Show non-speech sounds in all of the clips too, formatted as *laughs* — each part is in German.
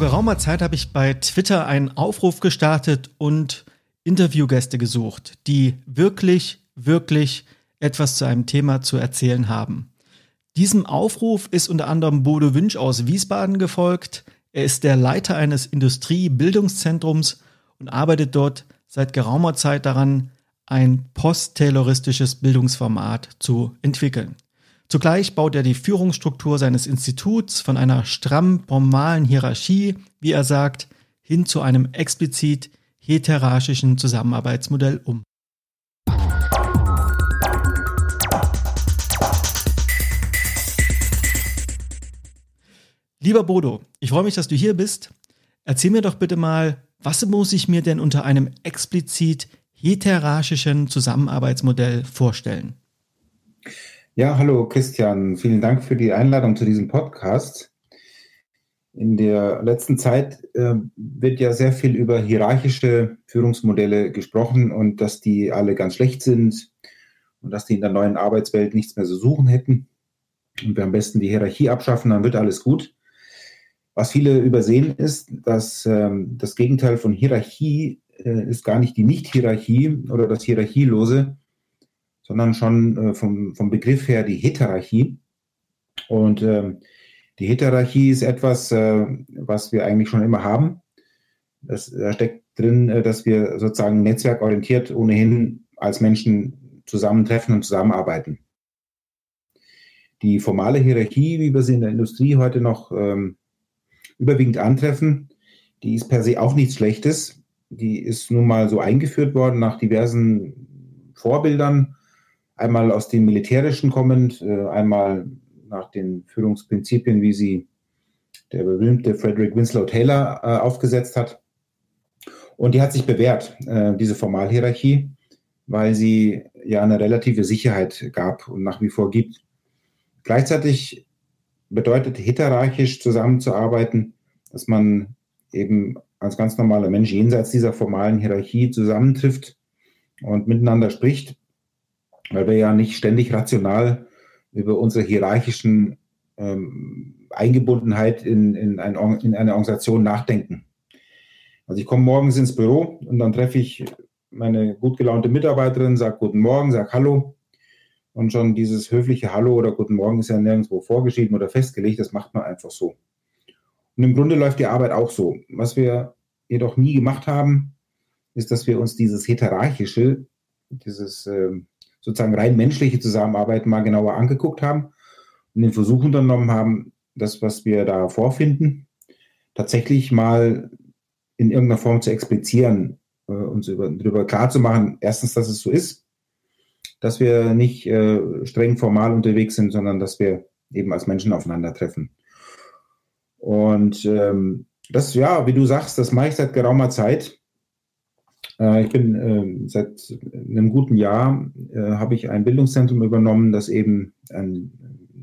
geraumer Zeit habe ich bei Twitter einen Aufruf gestartet und Interviewgäste gesucht, die wirklich, wirklich etwas zu einem Thema zu erzählen haben. Diesem Aufruf ist unter anderem Bodo Wünsch aus Wiesbaden gefolgt. Er ist der Leiter eines Industriebildungszentrums und arbeitet dort seit geraumer Zeit daran, ein posttayloristisches Bildungsformat zu entwickeln. Zugleich baut er die Führungsstruktur seines Instituts von einer stramm formalen Hierarchie, wie er sagt, hin zu einem explizit heterarchischen Zusammenarbeitsmodell um. Lieber Bodo, ich freue mich, dass du hier bist. Erzähl mir doch bitte mal, was muss ich mir denn unter einem explizit hierarchischen Zusammenarbeitsmodell vorstellen? Ja, hallo Christian, vielen Dank für die Einladung zu diesem Podcast. In der letzten Zeit äh, wird ja sehr viel über hierarchische Führungsmodelle gesprochen und dass die alle ganz schlecht sind und dass die in der neuen Arbeitswelt nichts mehr zu suchen hätten und wir am besten die Hierarchie abschaffen, dann wird alles gut. Was viele übersehen ist, dass ähm, das Gegenteil von Hierarchie äh, ist gar nicht die Nicht-Hierarchie oder das Hierarchielose, sondern schon äh, vom, vom Begriff her die Heterarchie. Und ähm, die Heterarchie ist etwas, äh, was wir eigentlich schon immer haben. Das, da steckt drin, äh, dass wir sozusagen netzwerkorientiert ohnehin als Menschen zusammentreffen und zusammenarbeiten. Die formale Hierarchie, wie wir sie in der Industrie heute noch ähm, überwiegend antreffen, die ist per se auch nichts Schlechtes. Die ist nun mal so eingeführt worden nach diversen Vorbildern einmal aus dem Militärischen kommend, äh, einmal nach den Führungsprinzipien, wie sie der berühmte Frederick Winslow Taylor äh, aufgesetzt hat. Und die hat sich bewährt, äh, diese Formalhierarchie, weil sie ja eine relative Sicherheit gab und nach wie vor gibt. Gleichzeitig bedeutet heterarchisch zusammenzuarbeiten, dass man eben als ganz normaler Mensch jenseits dieser formalen Hierarchie zusammentrifft und miteinander spricht weil wir ja nicht ständig rational über unsere hierarchischen ähm, Eingebundenheit in, in, ein, in eine Organisation nachdenken. Also ich komme morgens ins Büro und dann treffe ich meine gut gelaunte Mitarbeiterin, sage Guten Morgen, sage Hallo. Und schon dieses höfliche Hallo oder Guten Morgen ist ja nirgendwo vorgeschrieben oder festgelegt, das macht man einfach so. Und im Grunde läuft die Arbeit auch so. Was wir jedoch nie gemacht haben, ist, dass wir uns dieses Heterarchische, dieses äh, sozusagen rein menschliche Zusammenarbeit mal genauer angeguckt haben und den Versuch unternommen haben, das, was wir da vorfinden, tatsächlich mal in irgendeiner Form zu explizieren, äh, uns über, darüber klar zu machen, erstens, dass es so ist, dass wir nicht äh, streng formal unterwegs sind, sondern dass wir eben als Menschen aufeinandertreffen. Und ähm, das, ja, wie du sagst, das mache ich seit geraumer Zeit. Äh, ich bin äh, seit einem guten Jahr äh, habe ich ein Bildungszentrum übernommen, das eben ein,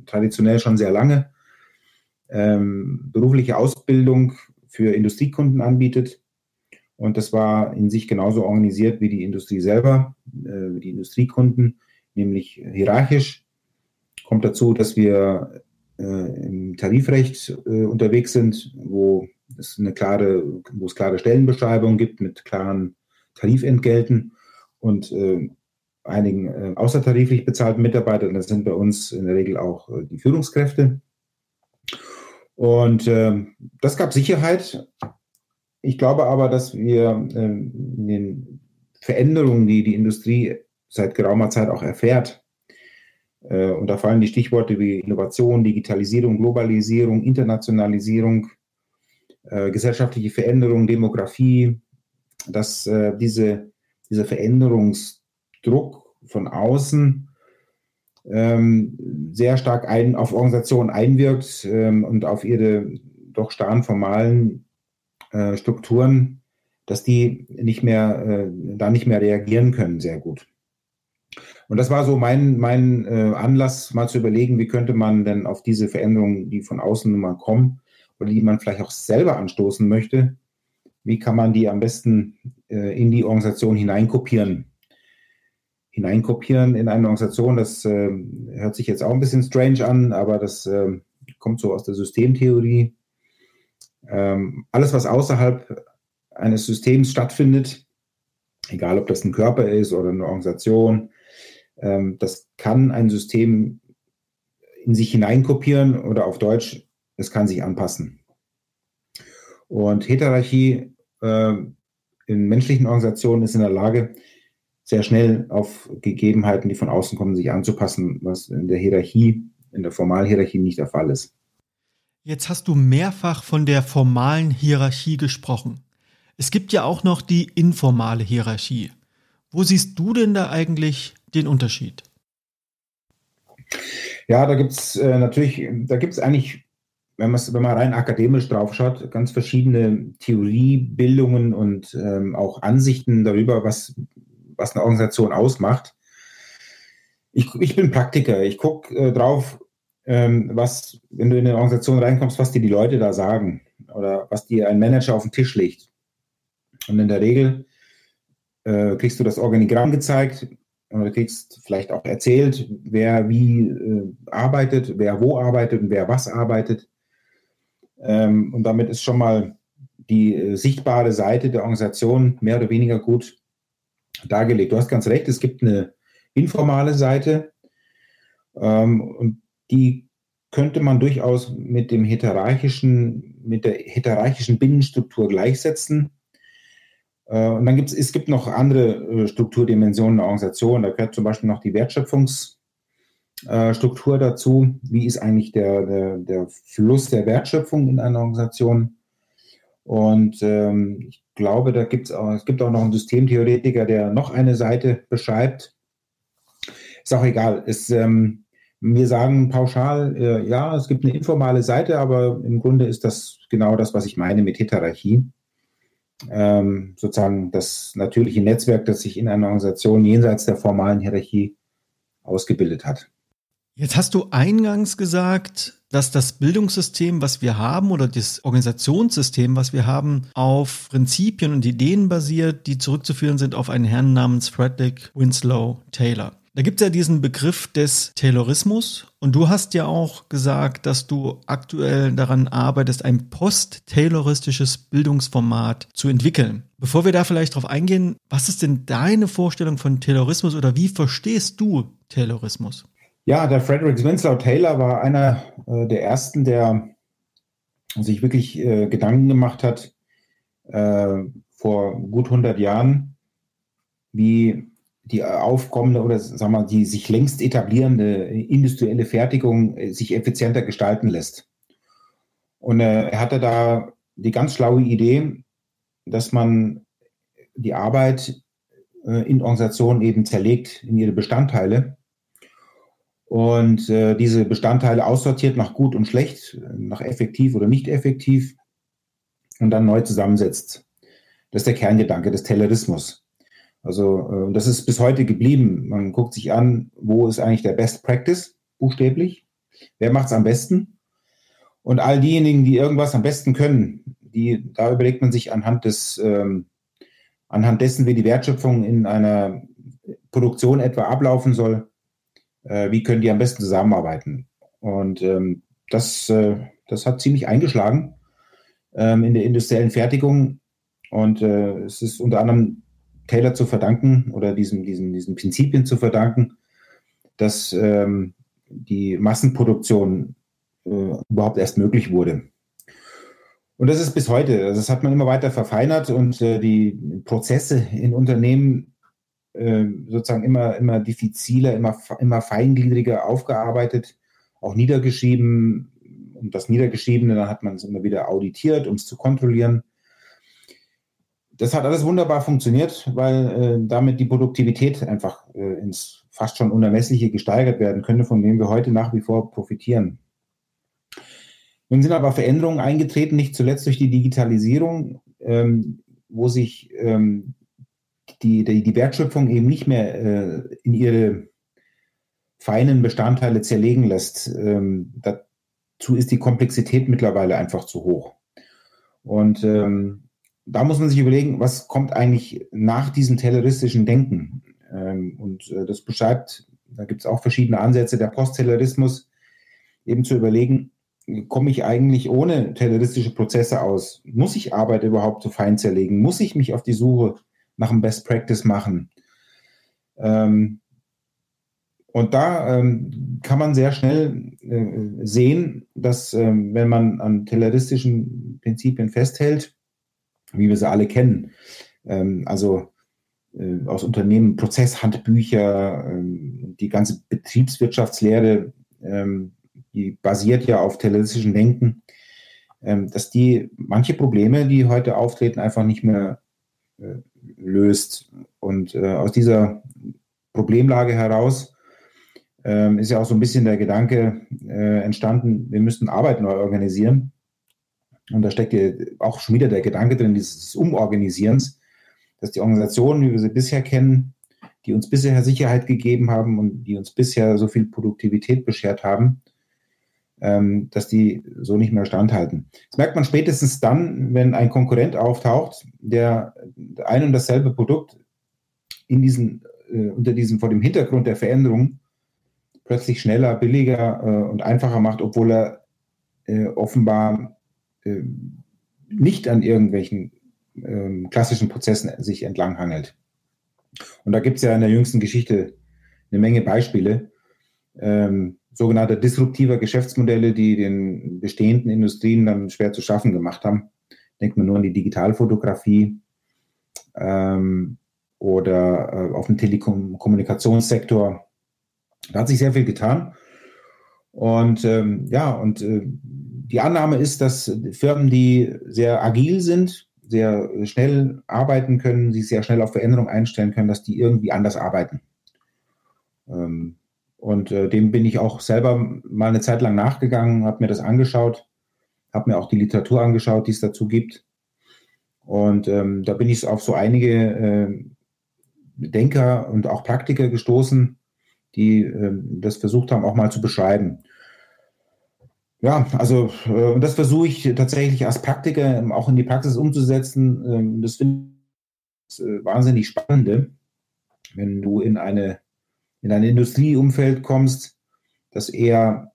traditionell schon sehr lange ähm, berufliche Ausbildung für Industriekunden anbietet. Und das war in sich genauso organisiert wie die Industrie selber, äh, die Industriekunden, nämlich hierarchisch. Kommt dazu, dass wir im Tarifrecht unterwegs sind, wo es eine klare, wo es klare Stellenbeschreibungen gibt mit klaren Tarifentgelten und äh, einigen äh, außertariflich bezahlten Mitarbeitern. Das sind bei uns in der Regel auch äh, die Führungskräfte. Und äh, das gab Sicherheit. Ich glaube aber, dass wir äh, in den Veränderungen, die die Industrie seit geraumer Zeit auch erfährt, äh, und da fallen die Stichworte wie Innovation, Digitalisierung, Globalisierung, Internationalisierung, äh, gesellschaftliche Veränderung, Demografie, dass äh, diese, dieser Veränderungsdruck von außen ähm, sehr stark ein, auf Organisationen einwirkt ähm, und auf ihre doch starren formalen äh, Strukturen, dass die nicht mehr, äh, da nicht mehr reagieren können sehr gut. Und das war so mein, mein äh, Anlass, mal zu überlegen, wie könnte man denn auf diese Veränderungen, die von außen nun mal kommen oder die man vielleicht auch selber anstoßen möchte, wie kann man die am besten äh, in die Organisation hineinkopieren. Hineinkopieren in eine Organisation, das äh, hört sich jetzt auch ein bisschen strange an, aber das äh, kommt so aus der Systemtheorie. Ähm, alles, was außerhalb eines Systems stattfindet, egal ob das ein Körper ist oder eine Organisation, ähm, das kann ein System in sich hineinkopieren oder auf Deutsch, es kann sich anpassen. Und Heterarchie äh, in menschlichen Organisationen ist in der Lage, sehr schnell auf Gegebenheiten, die von außen kommen, sich anzupassen, was in der Hierarchie, in der formalen Hierarchie nicht der Fall ist. Jetzt hast du mehrfach von der formalen Hierarchie gesprochen. Es gibt ja auch noch die informale Hierarchie. Wo siehst du denn da eigentlich den Unterschied? Ja, da gibt es äh, natürlich, da gibt es eigentlich, wenn, wenn man rein akademisch drauf schaut, ganz verschiedene Theoriebildungen und ähm, auch Ansichten darüber, was, was eine Organisation ausmacht. Ich, ich bin Praktiker. Ich gucke äh, drauf, ähm, was, wenn du in eine Organisation reinkommst, was dir die Leute da sagen oder was dir ein Manager auf den Tisch legt. Und in der Regel äh, kriegst du das Organigramm gezeigt oder kriegst vielleicht auch erzählt, wer wie äh, arbeitet, wer wo arbeitet und wer was arbeitet. Ähm, und damit ist schon mal die äh, sichtbare Seite der Organisation mehr oder weniger gut dargelegt. Du hast ganz recht, es gibt eine informale Seite ähm, und die könnte man durchaus mit dem hierarchischen, mit der hierarchischen Binnenstruktur gleichsetzen. Äh, und dann gibt es, es gibt noch andere äh, Strukturdimensionen der Organisation. Da gehört zum Beispiel noch die Wertschöpfungsstruktur äh, dazu. Wie ist eigentlich der, der, der Fluss der Wertschöpfung in einer Organisation? Und ähm, ich glaube, da gibt's auch, es gibt auch noch einen Systemtheoretiker, der noch eine Seite beschreibt. Ist auch egal. Es, ähm, wir sagen pauschal, äh, ja, es gibt eine informale Seite, aber im Grunde ist das genau das, was ich meine mit Heterarchie ähm, sozusagen das natürliche Netzwerk, das sich in einer Organisation jenseits der formalen Hierarchie ausgebildet hat. Jetzt hast du eingangs gesagt, dass das Bildungssystem, was wir haben, oder das Organisationssystem, was wir haben, auf Prinzipien und Ideen basiert, die zurückzuführen sind auf einen Herrn namens Frederick Winslow Taylor. Da gibt es ja diesen Begriff des Taylorismus und du hast ja auch gesagt, dass du aktuell daran arbeitest, ein post-tayloristisches Bildungsformat zu entwickeln. Bevor wir da vielleicht drauf eingehen, was ist denn deine Vorstellung von Taylorismus oder wie verstehst du Taylorismus? Ja, der Frederick Winslow Taylor war einer äh, der ersten, der sich wirklich äh, Gedanken gemacht hat, äh, vor gut 100 Jahren, wie die aufkommende oder sagen wir die sich längst etablierende industrielle Fertigung äh, sich effizienter gestalten lässt. Und äh, er hatte da die ganz schlaue Idee, dass man die Arbeit äh, in Organisationen eben zerlegt in ihre Bestandteile und äh, diese Bestandteile aussortiert nach gut und schlecht, nach effektiv oder nicht effektiv und dann neu zusammensetzt. Das ist der Kerngedanke des Taylorismus. Also äh, das ist bis heute geblieben. Man guckt sich an, wo ist eigentlich der Best Practice, buchstäblich. Wer macht es am besten? Und all diejenigen, die irgendwas am besten können, die, da überlegt man sich anhand des, ähm, anhand dessen, wie die Wertschöpfung in einer Produktion etwa ablaufen soll, äh, wie können die am besten zusammenarbeiten. Und ähm, das, äh, das hat ziemlich eingeschlagen ähm, in der industriellen Fertigung. Und äh, es ist unter anderem Taylor zu verdanken oder diesen, diesen, diesen Prinzipien zu verdanken, dass ähm, die Massenproduktion äh, überhaupt erst möglich wurde. Und das ist bis heute, also das hat man immer weiter verfeinert und äh, die Prozesse in Unternehmen sozusagen immer, immer diffiziler, immer, immer feingliedriger aufgearbeitet, auch niedergeschrieben. Und das Niedergeschriebene, dann hat man es immer wieder auditiert, um es zu kontrollieren das hat alles wunderbar funktioniert, weil äh, damit die Produktivität einfach äh, ins fast schon Unermessliche gesteigert werden könnte, von dem wir heute nach wie vor profitieren. Nun sind aber Veränderungen eingetreten, nicht zuletzt durch die Digitalisierung, ähm, wo sich ähm, die, die, die, Wertschöpfung eben nicht mehr äh, in ihre feinen Bestandteile zerlegen lässt. Ähm, dazu ist die Komplexität mittlerweile einfach zu hoch. Und ähm, da muss man sich überlegen, was kommt eigentlich nach diesem tayloristischen Denken. Ähm, und äh, das beschreibt, da gibt es auch verschiedene Ansätze, der Posttaylorismus, eben zu überlegen, komme ich eigentlich ohne terroristische Prozesse aus? Muss ich Arbeit überhaupt so fein zerlegen? Muss ich mich auf die Suche nach einem Best Practice machen? Ähm, und da ähm, kann man sehr schnell äh, sehen, dass ähm, wenn man an terroristischen Prinzipien festhält, wie wir sie alle kennen, ähm, also äh, aus Unternehmen Prozesshandbücher, ähm, die ganze Betriebswirtschaftslehre, ähm, die basiert ja auf terroristischen Denken, ähm, dass die manche Probleme, die heute auftreten, einfach nicht mehr äh, löst. Und äh, aus dieser Problemlage heraus ähm, ist ja auch so ein bisschen der Gedanke äh, entstanden, wir müssten Arbeit neu organisieren. Und da steckt ja auch schon wieder der Gedanke drin, dieses Umorganisierens, dass die Organisationen, wie wir sie bisher kennen, die uns bisher Sicherheit gegeben haben und die uns bisher so viel Produktivität beschert haben, ähm, dass die so nicht mehr standhalten. Das merkt man spätestens dann, wenn ein Konkurrent auftaucht, der ein und dasselbe Produkt in diesen, äh, unter diesem, vor dem Hintergrund der Veränderung plötzlich schneller, billiger äh, und einfacher macht, obwohl er äh, offenbar äh, nicht an irgendwelchen ähm, klassischen Prozessen sich entlanghangelt. Und da gibt es ja in der jüngsten Geschichte eine Menge Beispiele. Ähm, sogenannte disruptiver Geschäftsmodelle, die den bestehenden Industrien dann schwer zu schaffen gemacht haben. Denkt man nur an die Digitalfotografie ähm, oder äh, auf den Telekommunikationssektor. Da hat sich sehr viel getan. Und ähm, ja, und äh, die Annahme ist, dass Firmen, die sehr agil sind, sehr schnell arbeiten können, sich sehr schnell auf Veränderungen einstellen können, dass die irgendwie anders arbeiten. Ähm, und äh, dem bin ich auch selber mal eine Zeit lang nachgegangen, habe mir das angeschaut, habe mir auch die Literatur angeschaut, die es dazu gibt. Und ähm, da bin ich auf so einige äh, Denker und auch Praktiker gestoßen, die äh, das versucht haben, auch mal zu beschreiben. Ja, also äh, das versuche ich tatsächlich als Praktiker ähm, auch in die Praxis umzusetzen. Ähm, das finde ich äh, wahnsinnig spannende, wenn du in eine in ein Industrieumfeld kommst, das eher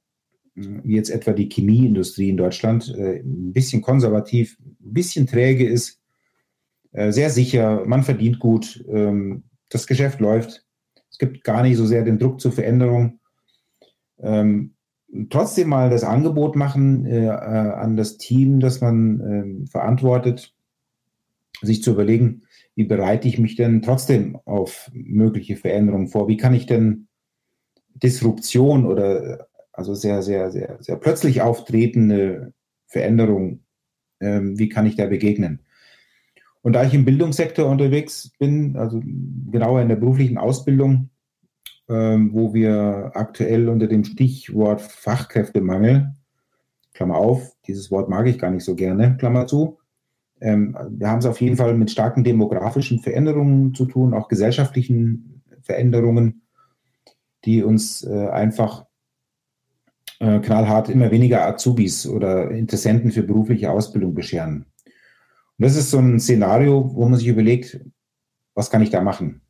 hm, wie jetzt etwa die Chemieindustrie in Deutschland äh, ein bisschen konservativ, ein bisschen träge ist, äh, sehr sicher, man verdient gut, ähm, das Geschäft läuft, es gibt gar nicht so sehr den Druck zur Veränderung. Ähm, trotzdem mal das Angebot machen äh, an das Team, das man ähm, verantwortet, sich zu überlegen, wie bereite ich mich denn trotzdem auf mögliche Veränderungen vor? Wie kann ich denn Disruption oder also sehr, sehr, sehr, sehr plötzlich auftretende Veränderungen, ähm, wie kann ich da begegnen? Und da ich im Bildungssektor unterwegs bin, also genauer in der beruflichen Ausbildung, ähm, wo wir aktuell unter dem Stichwort Fachkräftemangel, Klammer auf, dieses Wort mag ich gar nicht so gerne, Klammer zu, ähm, wir haben es auf jeden Fall mit starken demografischen Veränderungen zu tun, auch gesellschaftlichen Veränderungen, die uns äh, einfach äh, knallhart immer weniger Azubis oder Interessenten für berufliche Ausbildung bescheren. Und das ist so ein Szenario, wo man sich überlegt, was kann ich da machen?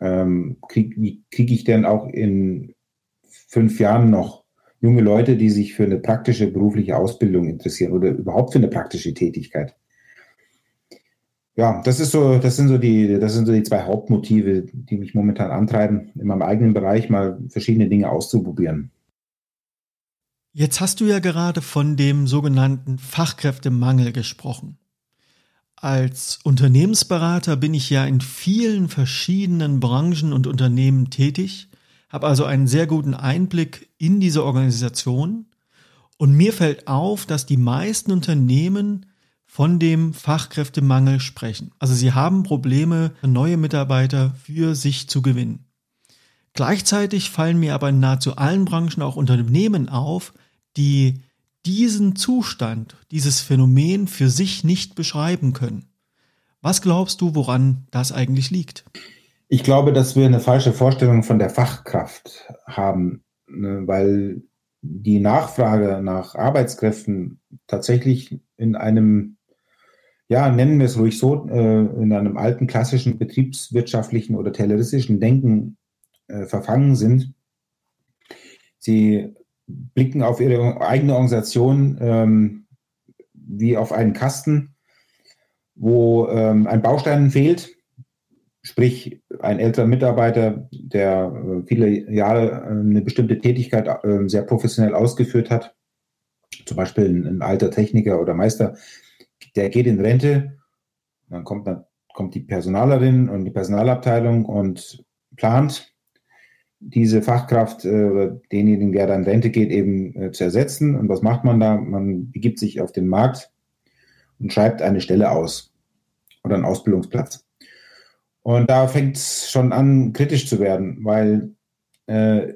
Ähm, krieg, wie kriege ich denn auch in fünf Jahren noch junge Leute, die sich für eine praktische berufliche Ausbildung interessieren oder überhaupt für eine praktische Tätigkeit? Ja, das ist so, das sind so die, das sind so die zwei Hauptmotive, die mich momentan antreiben, in meinem eigenen Bereich mal verschiedene Dinge auszuprobieren. Jetzt hast du ja gerade von dem sogenannten Fachkräftemangel gesprochen. Als Unternehmensberater bin ich ja in vielen verschiedenen Branchen und Unternehmen tätig, habe also einen sehr guten Einblick in diese Organisation und mir fällt auf, dass die meisten Unternehmen von dem Fachkräftemangel sprechen. Also sie haben Probleme, neue Mitarbeiter für sich zu gewinnen. Gleichzeitig fallen mir aber in nahezu allen Branchen auch Unternehmen auf, die diesen Zustand, dieses Phänomen für sich nicht beschreiben können. Was glaubst du, woran das eigentlich liegt? Ich glaube, dass wir eine falsche Vorstellung von der Fachkraft haben, ne, weil die Nachfrage nach Arbeitskräften tatsächlich in einem ja, nennen wir es ruhig so, äh, in einem alten klassischen betriebswirtschaftlichen oder tayloristischen Denken äh, verfangen sind. Sie blicken auf ihre eigene Organisation ähm, wie auf einen Kasten, wo ähm, ein Baustein fehlt, sprich ein älterer Mitarbeiter, der äh, viele Jahre äh, eine bestimmte Tätigkeit äh, sehr professionell ausgeführt hat, zum Beispiel ein, ein, alter Techniker oder Meister, der geht in Rente, dann kommt, dann kommt die Personalerin und die Personalabteilung und plant diese Fachkraft äh, oder denjenigen, der dann Rente geht, eben äh, zu ersetzen. Und was macht man da? Man begibt sich auf den Markt und schreibt eine Stelle aus oder einen Ausbildungsplatz. Und da fängt es schon an, kritisch zu werden, weil äh,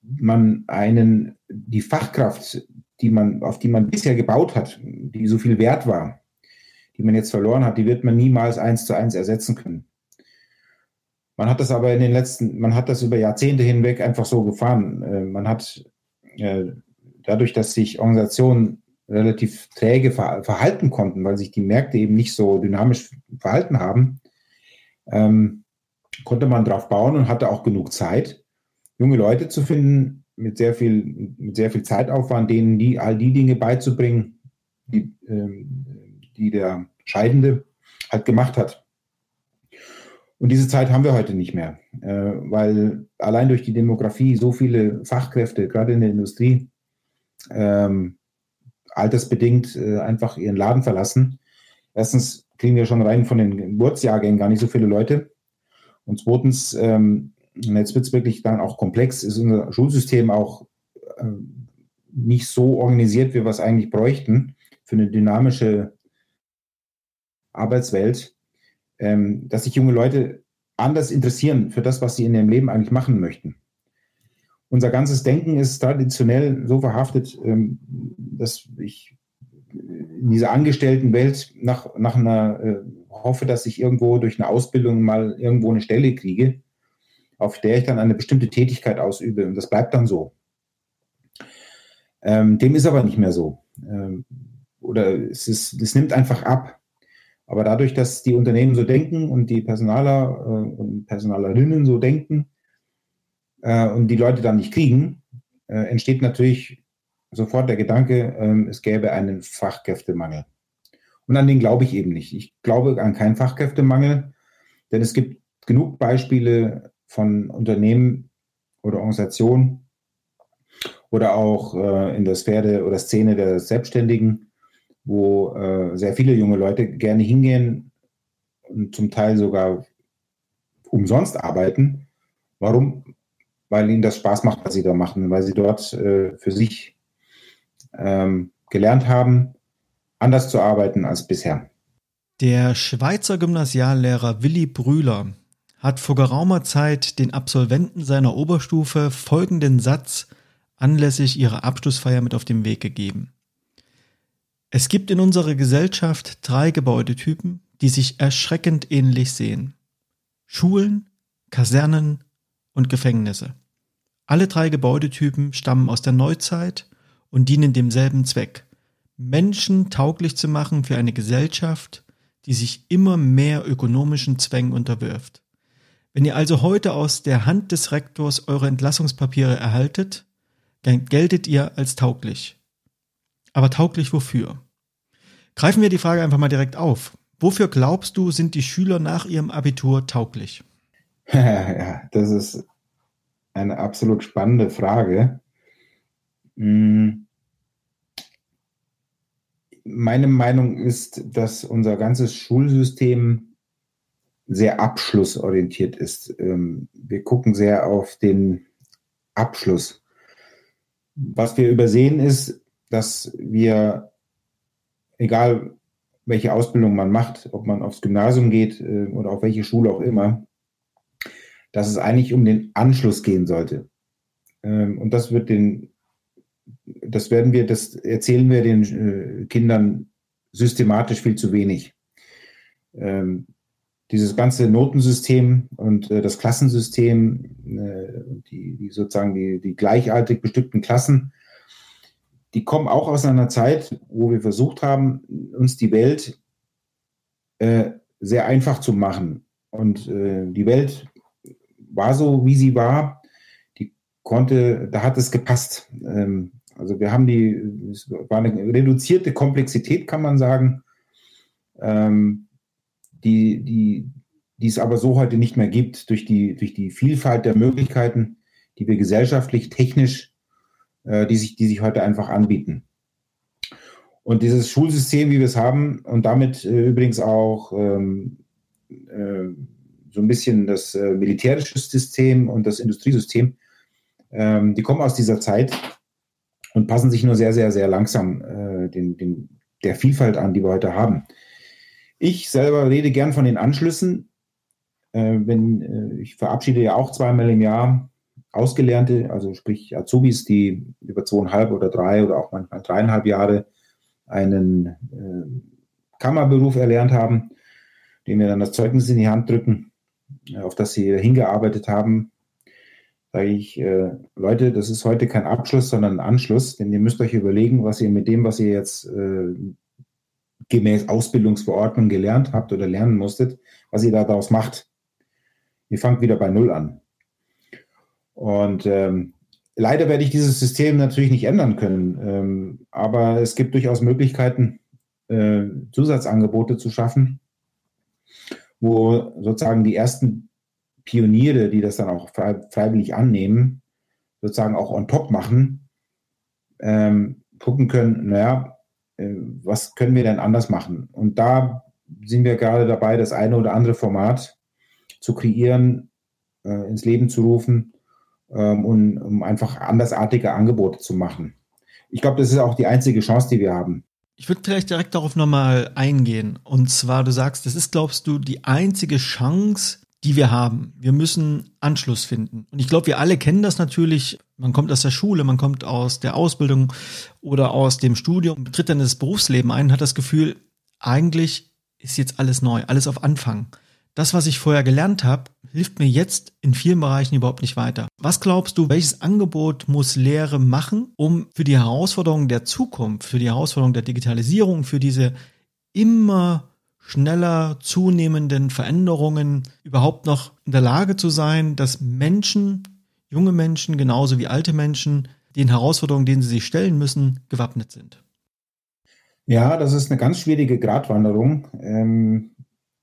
man einen, die Fachkraft, die man, auf die man bisher gebaut hat, die so viel wert war, die man jetzt verloren hat, die wird man niemals eins zu eins ersetzen können. Man hat das aber in den letzten, man hat das über Jahrzehnte hinweg einfach so gefahren. Äh, man hat äh, dadurch, dass sich Organisationen relativ träge verhalten konnten, weil sich die Märkte eben nicht so dynamisch verhalten haben, ähm, konnte man darauf bauen und hatte auch genug Zeit, junge Leute zu finden mit sehr viel, mit sehr viel Zeitaufwand, denen die all die Dinge beizubringen, die, ähm, die der Scheidende halt gemacht hat. Und diese Zeit haben wir heute nicht mehr, äh, weil allein durch die Demografie so viele Fachkräfte, gerade in der Industrie, ähm, altersbedingt äh, einfach ihren Laden verlassen. Erstens kriegen wir schon rein von den Geburtsjahrgängen gar nicht so viele Leute. Und zweitens, ähm, jetzt wird es wirklich dann auch komplex, ist unser Schulsystem auch äh, nicht so organisiert, wie wir es eigentlich bräuchten für eine dynamische Arbeitswelt ähm, dass sich junge Leute anders interessieren für das, was sie in ihrem Leben eigentlich machen möchten. Unser ganzes Denken ist traditionell so verhaftet, ähm, dass ich in dieser Angestelltenwelt nach, nach einer äh, hoffe, dass ich irgendwo durch eine Ausbildung mal irgendwo eine Stelle kriege, auf der ich dann eine bestimmte Tätigkeit ausübe. Und das bleibt dann so. Ähm, dem ist aber nicht mehr so. Ähm, oder es, ist, es nimmt einfach ab. Aber dadurch, dass die Unternehmen so denken und die Personaler äh, und Personalerinnen so denken äh, und die Leute dann nicht kriegen, äh, entsteht natürlich sofort der Gedanke, ähm, es gäbe einen Fachkräftemangel. Und an den glaube ich eben nicht. Ich glaube an keinen Fachkräftemangel, denn es gibt genug Beispiele von Unternehmen oder Organisationen oder auch äh, in der Sphäre oder Szene der Selbstständigen, wo äh, sehr viele junge Leute gerne hingehen und zum Teil sogar umsonst arbeiten. Warum? Weil ihnen das Spaß macht, was sie da machen, weil sie dort äh, für sich ähm, gelernt haben, anders zu arbeiten als bisher. Der Schweizer Gymnasiallehrer Willi Brühler hat vor geraumer Zeit den Absolventen seiner Oberstufe folgenden Satz anlässlich ihrer Abschlussfeier mit auf den Weg gegeben. Es gibt in unserer Gesellschaft drei Gebäudetypen, die sich erschreckend ähnlich sehen. Schulen, Kasernen und Gefängnisse. Alle drei Gebäudetypen stammen aus der Neuzeit und dienen demselben Zweck, Menschen tauglich zu machen für eine Gesellschaft, die sich immer mehr ökonomischen Zwängen unterwirft. Wenn ihr also heute aus der Hand des Rektors eure Entlassungspapiere erhaltet, dann geltet ihr als tauglich. Aber tauglich wofür? Greifen wir die Frage einfach mal direkt auf. Wofür glaubst du, sind die Schüler nach ihrem Abitur tauglich? *laughs* ja, das ist eine absolut spannende Frage. Hm. Meine Meinung ist, dass unser ganzes Schulsystem sehr abschlussorientiert ist. Ähm, wir gucken sehr auf den Abschluss. Was wir übersehen ist, dass wir, egal welche Ausbildung man macht, ob man aufs Gymnasium geht äh, oder auf welche Schule auch immer, dass es eigentlich um den Anschluss gehen sollte. Ähm, und das wird den, das werden wir, das erzählen wir den äh, Kindern systematisch viel zu wenig. Ähm, dieses ganze Notensystem und äh, das Klassensystem, die, die sozusagen die, die gleichartig bestückten Klassen, die kommen auch aus einer Zeit, wo wir versucht haben, uns die Welt äh, sehr einfach zu machen. Und äh, die Welt war so, wie sie war. Die konnte, da hat es gepasst. Ähm, also wir haben die, es war eine reduzierte Komplexität, kann man sagen, ähm, die, die, die es aber so heute nicht mehr gibt, durch die, durch die Vielfalt der Möglichkeiten, die wir gesellschaftlich, technisch, äh, die, sich, die sich heute einfach anbieten. Und dieses Schulsystem, wie wir es haben, und damit äh, übrigens auch ähm, äh, so ein bisschen das äh, militärische System und das Industriesystem, ähm, die kommen aus dieser Zeit und passen sich nur sehr, sehr, sehr langsam äh, den, den, der Vielfalt an, die wir heute haben. Ich selber rede gern von den Anschlüssen. Äh, wenn, äh, ich verabschiede ja auch zweimal im Jahr Ausgelernte, also sprich Azubis, die über zweieinhalb oder drei oder auch manchmal dreieinhalb Jahre einen äh, Kammerberuf erlernt haben, dem wir dann das Zeugnis in die Hand drücken, äh, auf das sie hingearbeitet haben. Sage ich, äh, Leute, das ist heute kein Abschluss, sondern ein Anschluss, denn ihr müsst euch überlegen, was ihr mit dem, was ihr jetzt äh, gemäß Ausbildungsverordnung gelernt habt oder lernen musstet, was ihr daraus macht. Ihr fangt wieder bei Null an. Und ähm, leider werde ich dieses System natürlich nicht ändern können, ähm, aber es gibt durchaus Möglichkeiten, äh, Zusatzangebote zu schaffen, wo sozusagen die ersten Pioniere, die das dann auch frei, freiwillig annehmen, sozusagen auch on top machen, ähm, gucken können, naja, was können wir denn anders machen? Und da sind wir gerade dabei, das eine oder andere Format zu kreieren, äh, ins Leben zu rufen, ähm, und, um einfach andersartige Angebote zu machen. Ich glaube, das ist auch die einzige Chance, die wir haben. Ich würde vielleicht direkt darauf nochmal eingehen. Und zwar, du sagst, das ist, glaubst du, die einzige Chance, die wir haben. Wir müssen Anschluss finden. Und ich glaube, wir alle kennen das natürlich. Man kommt aus der Schule, man kommt aus der Ausbildung oder aus dem Studium, tritt dann ins Berufsleben ein und hat das Gefühl, eigentlich ist jetzt alles neu, alles auf Anfang das, was ich vorher gelernt habe, hilft mir jetzt in vielen Bereichen überhaupt nicht weiter. Was glaubst du, welches Angebot muss Lehre machen, um für die Herausforderungen der Zukunft, für die Herausforderungen der Digitalisierung, für diese immer schneller zunehmenden Veränderungen überhaupt noch in der Lage zu sein, dass Menschen, junge Menschen genauso wie alte Menschen, den Herausforderungen, denen sie sich stellen müssen, gewappnet sind? Ja, das ist eine ganz schwierige Gratwanderung. Ähm,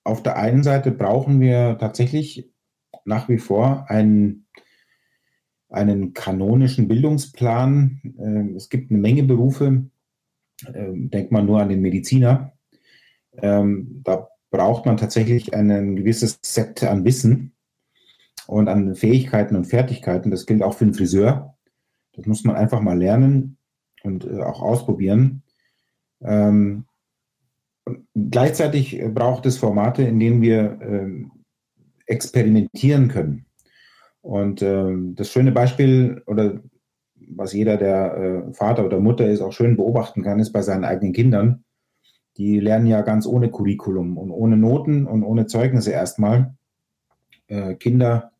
auf der einen Seite brauchen wir tatsächlich nach wie vor einen, einen kanonischen Bildungsplan. Ähm, es gibt eine Menge Berufe, ähm, denkt man nur an den Mediziner. Ähm, da braucht man tatsächlich ein gewisses Set an Wissen und an Fähigkeiten und Fertigkeiten. Das gilt auch für den Friseur. Das muss man einfach mal lernen und äh, auch ausprobieren. Gleichzeitig braucht es Formate, in denen wir äh, experimentieren können. Und äh, das schöne Beispiel oder was jeder, der äh, Vater oder Mutter ist, auch schön beobachten kann, ist bei seinen eigenen Kindern. Die lernen ja ganz ohne Curriculum und ohne Noten und ohne Zeugnisse erstmal. Äh, Kinder,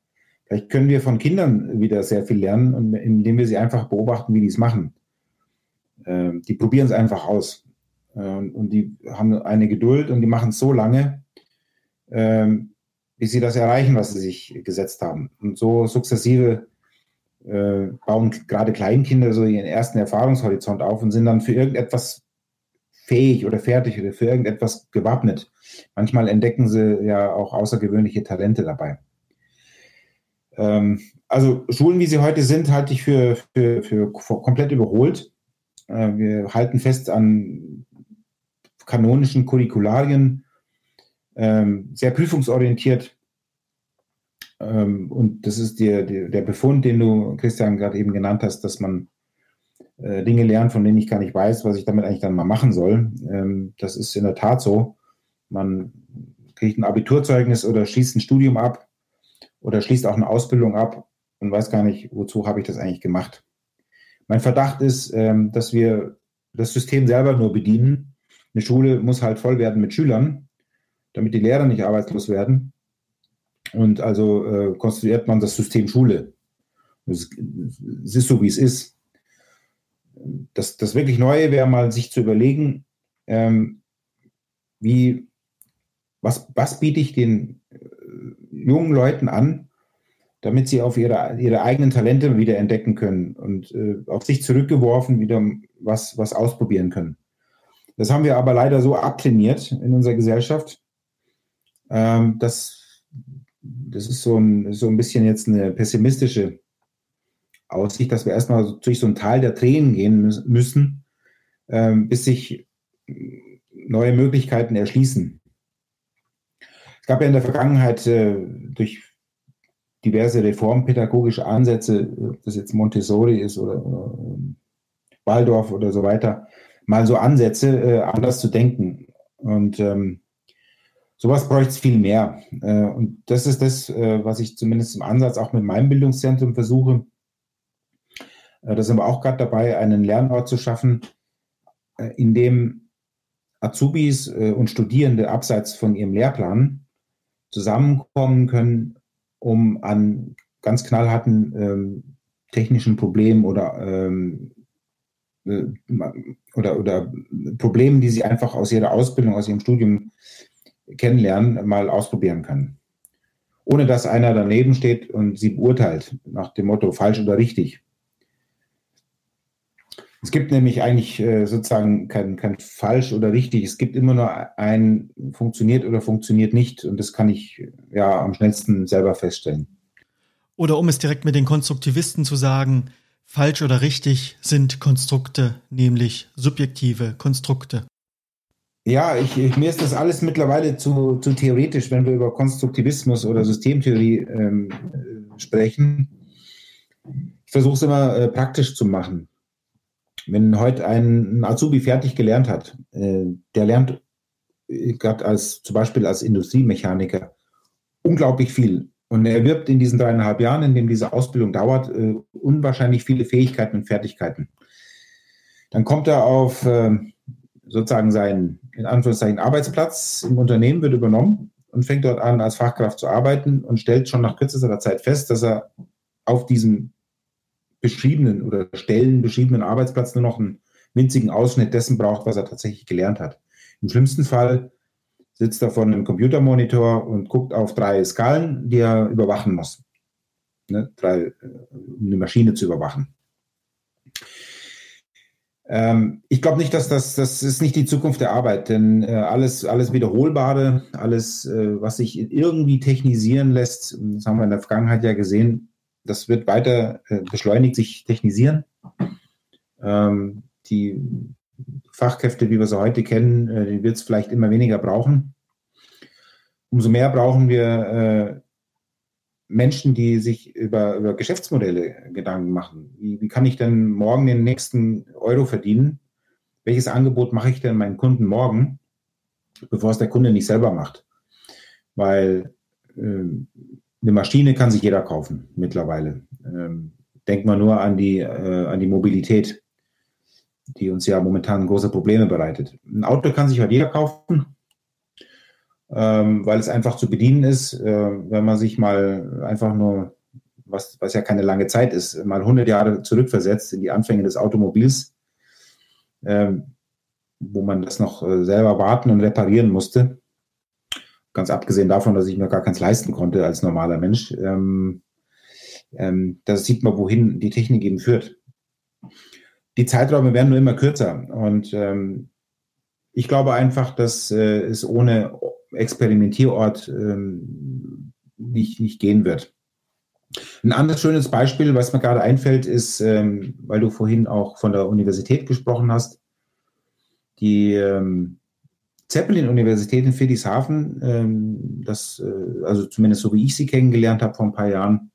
vielleicht können wir von Kindern wieder sehr viel lernen, indem wir sie einfach beobachten, wie die es machen. Äh, die probieren es einfach aus. Ähm, und die haben eine Geduld und die machen es so lange, ähm, bis sie das erreichen, was sie sich gesetzt haben. Und so sukzessive äh, bauen gerade Kleinkinder so ihren ersten Erfahrungshorizont auf und sind dann für irgendetwas fähig oder fertig oder für irgendetwas gewappnet. Manchmal entdecken sie ja auch außergewöhnliche Talente dabei. Ähm, also Schulen, wie sie heute sind, halte ich für, für, für komplett überholt. Äh, wir halten fest an kanonischen Curricularien, ähm, sehr prüfungsorientiert. Ähm, und das ist der, der, der, Befund, den du, Christian, gerade eben genannt hast, dass man äh, Dinge lernt, von denen ich gar nicht weiß, was ich damit eigentlich dann mal machen soll. Ähm, das ist in der Tat so. Man kriegt ein Abiturzeugnis oder schließt ein Studium ab oder schließt auch eine Ausbildung ab und weiß gar nicht, wozu habe ich das eigentlich gemacht. Mein Verdacht ist, ähm, dass wir das System selber nur bedienen eine Schule muss halt voll werden mit Schülern, damit die Lehrer nicht arbeitslos werden. Und also äh, konstruiert man das System Schule. Es ist so, wie es ist. Das, das wirklich Neue wäre mal, sich zu überlegen, ähm, wie, was, was biete ich den äh, jungen Leuten an, damit sie auf ihre, ihre eigenen Talente wieder entdecken können und äh, auf sich zurückgeworfen wieder was, was ausprobieren können. Das haben wir aber leider so abtrainiert in unserer Gesellschaft. Ähm, dass, das ist so ein, so ein bisschen jetzt eine pessimistische Aussicht, dass wir erstmal durch so ein Tal der Tränen gehen müssen, ähm, bis sich neue Möglichkeiten erschließen. Es gab ja in der Vergangenheit äh, durch diverse reformpädagogische Ansätze, ob das jetzt Montessori ist oder, oder ähm, Waldorf oder so weiter, mal so Ansätze, äh, anders zu denken. Und ähm, sowas bräuchte es viel mehr. Äh, und das ist das, äh, was ich zumindest im Ansatz auch mit meinem Bildungszentrum versuche. Äh, da sind wir auch gerade dabei, einen Lernort zu schaffen, äh, in dem Azubis äh, und Studierende abseits von ihrem Lehrplan zusammenkommen können, um an ganz knallharten ähm, technischen Problemen oder, ähm, äh, oder, oder Problemen, die sie einfach aus ihrer Ausbildung, aus ihrem Studium kennenlernen, mal ausprobieren können. Ohne dass einer daneben steht und sie beurteilt, nach dem Motto falsch oder richtig. Es gibt nämlich eigentlich äh, sozusagen kein, kein falsch oder richtig. Es gibt immer nur ein funktioniert oder funktioniert nicht. Und das kann ich ja am schnellsten selber feststellen. Oder um es direkt mit den Konstruktivisten zu sagen, falsch oder richtig sind Konstrukte, nämlich subjektive Konstrukte. Ja, ich, ich, mir ist das alles mittlerweile zu, zu theoretisch, wenn wir über Konstruktivismus oder Systemtheorie ähm, äh, sprechen. Ich versuche es immer äh, praktisch zu machen. Wenn heute ein, Azubi fertig gelernt hat, äh, der lernt äh, gerade als zum Beispiel als Industriemechaniker unglaublich viel. Und er wirbt in diesen dreieinhalb Jahren, in dem diese Ausbildung dauert, äh, unwahrscheinlich viele Fähigkeiten und Fertigkeiten. Dann kommt er auf äh, sozusagen seinen, in Anführungszeichen, Arbeitsplatz im Unternehmen, wird übernommen und fängt dort an, als Fachkraft zu arbeiten und stellt schon nach kürzester Zeit fest, dass er auf diesem beschriebenen oder Stellen beschriebenen Arbeitsplatz nur noch einen winzigen Ausschnitt dessen braucht, was er tatsächlich gelernt hat. Im schlimmsten Fall sitzt er vor einem Computermonitor und guckt auf drei Skalen, die er überwachen muss. Ne, drei, äh, um eine Maschine zu überwachen. Ähm, ich glaube nicht, dass das, das ist nicht die Zukunft der Arbeit, denn äh, alles, alles Wiederholbare, alles, äh, was sich irgendwie technisieren lässt, das haben wir in der Vergangenheit ja gesehen, das wird weiter äh, beschleunigt sich technisieren. Ähm, die Fachkräfte, wie wir sie heute kennen, äh, die wird es vielleicht immer weniger brauchen. Umso mehr brauchen wir äh, Menschen, die sich über, über Geschäftsmodelle Gedanken machen. Wie, wie kann ich denn morgen den nächsten Euro verdienen? Welches Angebot mache ich denn meinen Kunden morgen, bevor es der Kunde nicht selber macht? Weil äh, eine Maschine kann sich jeder kaufen mittlerweile. Ähm, denkt man nur an die, äh, an die Mobilität, die uns ja momentan große Probleme bereitet. Ein Auto kann sich heute jeder kaufen, ähm, weil es einfach zu bedienen ist, äh, wenn man sich mal einfach nur, was, was ja keine lange Zeit ist, mal 100 Jahre zurückversetzt in die Anfänge des Automobils, äh, wo man das noch äh, selber warten und reparieren musste ganz abgesehen davon, dass ich mir gar keins leisten konnte als normaler Mensch, ähm, ähm, da sieht man, wohin die Technik eben führt. Die Zeiträume werden nur immer kürzer und ähm, ich glaube einfach, dass äh, es ohne Experimentierort ähm, nicht, nicht gehen wird. Ein anderes schönes Beispiel, was mir gerade einfällt, ist, ähm, weil du vorhin auch von der Universität gesprochen hast, die ähm, Zeppelin-Universität in Friedrichshafen, ähm, das, äh, also zumindest so wie ich sie kennengelernt habe vor ein paar Jahren,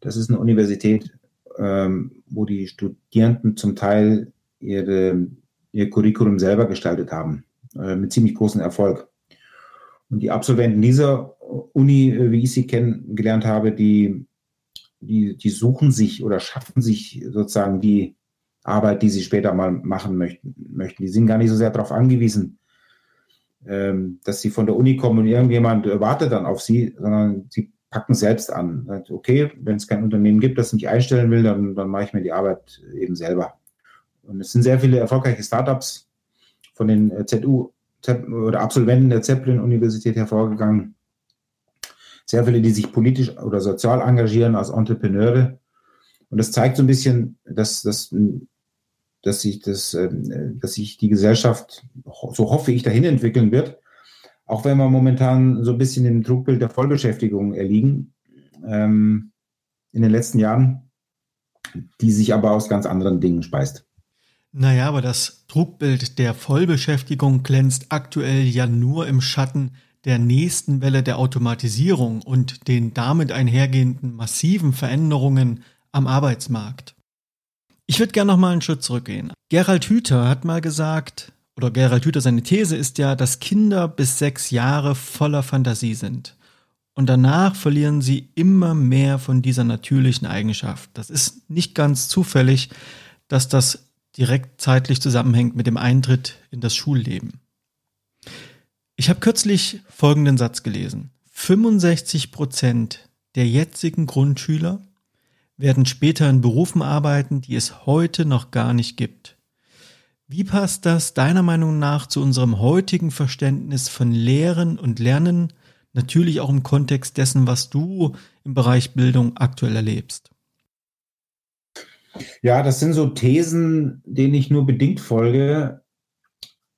das ist eine Universität, ähm, wo die Studierenden zum Teil ihre, ihr Curriculum selber gestaltet haben, äh, mit ziemlich großem Erfolg. Und die Absolventen dieser Uni, äh, wie ich sie kennengelernt habe, die, die, die suchen sich oder schaffen sich sozusagen die Arbeit, die sie später mal machen möchten. möchten. Die sind gar nicht so sehr darauf angewiesen, ähm, dass sie von der Uni kommen und irgendjemand wartet dann auf sie, sondern sie packen selbst an. Okay, wenn es kein Unternehmen gibt, das mich einstellen will, dann, dann mache ich mir die Arbeit eben selber. Und es sind sehr viele erfolgreiche Startups von den ZU oder Absolventen der Zeppelin-Universität hervorgegangen. sehr viele, die sich politisch oder sozial engagieren als Entrepreneure. Und das zeigt so ein bisschen, dass, dass, dass, sich, das, ähm, dass sich die Gesellschaft, so hoffe ich, dahin entwickeln wird. Auch wenn wir momentan so ein bisschen im Druckbild der Vollbeschäftigung erliegen ähm, in den letzten Jahren, die sich aber aus ganz anderen Dingen speist. Naja, aber das Trugbild der Vollbeschäftigung glänzt aktuell ja nur im Schatten der nächsten Welle der Automatisierung und den damit einhergehenden massiven Veränderungen am Arbeitsmarkt. Ich würde gerne noch mal einen Schritt zurückgehen. Gerald Hüther hat mal gesagt, oder Gerald Hüther, seine These ist ja, dass Kinder bis sechs Jahre voller Fantasie sind. Und danach verlieren sie immer mehr von dieser natürlichen Eigenschaft. Das ist nicht ganz zufällig, dass das direkt zeitlich zusammenhängt mit dem Eintritt in das Schulleben. Ich habe kürzlich folgenden Satz gelesen. 65 Prozent der jetzigen Grundschüler werden später in Berufen arbeiten, die es heute noch gar nicht gibt. Wie passt das deiner Meinung nach zu unserem heutigen Verständnis von Lehren und Lernen, natürlich auch im Kontext dessen, was du im Bereich Bildung aktuell erlebst? Ja, das sind so Thesen, denen ich nur bedingt folge.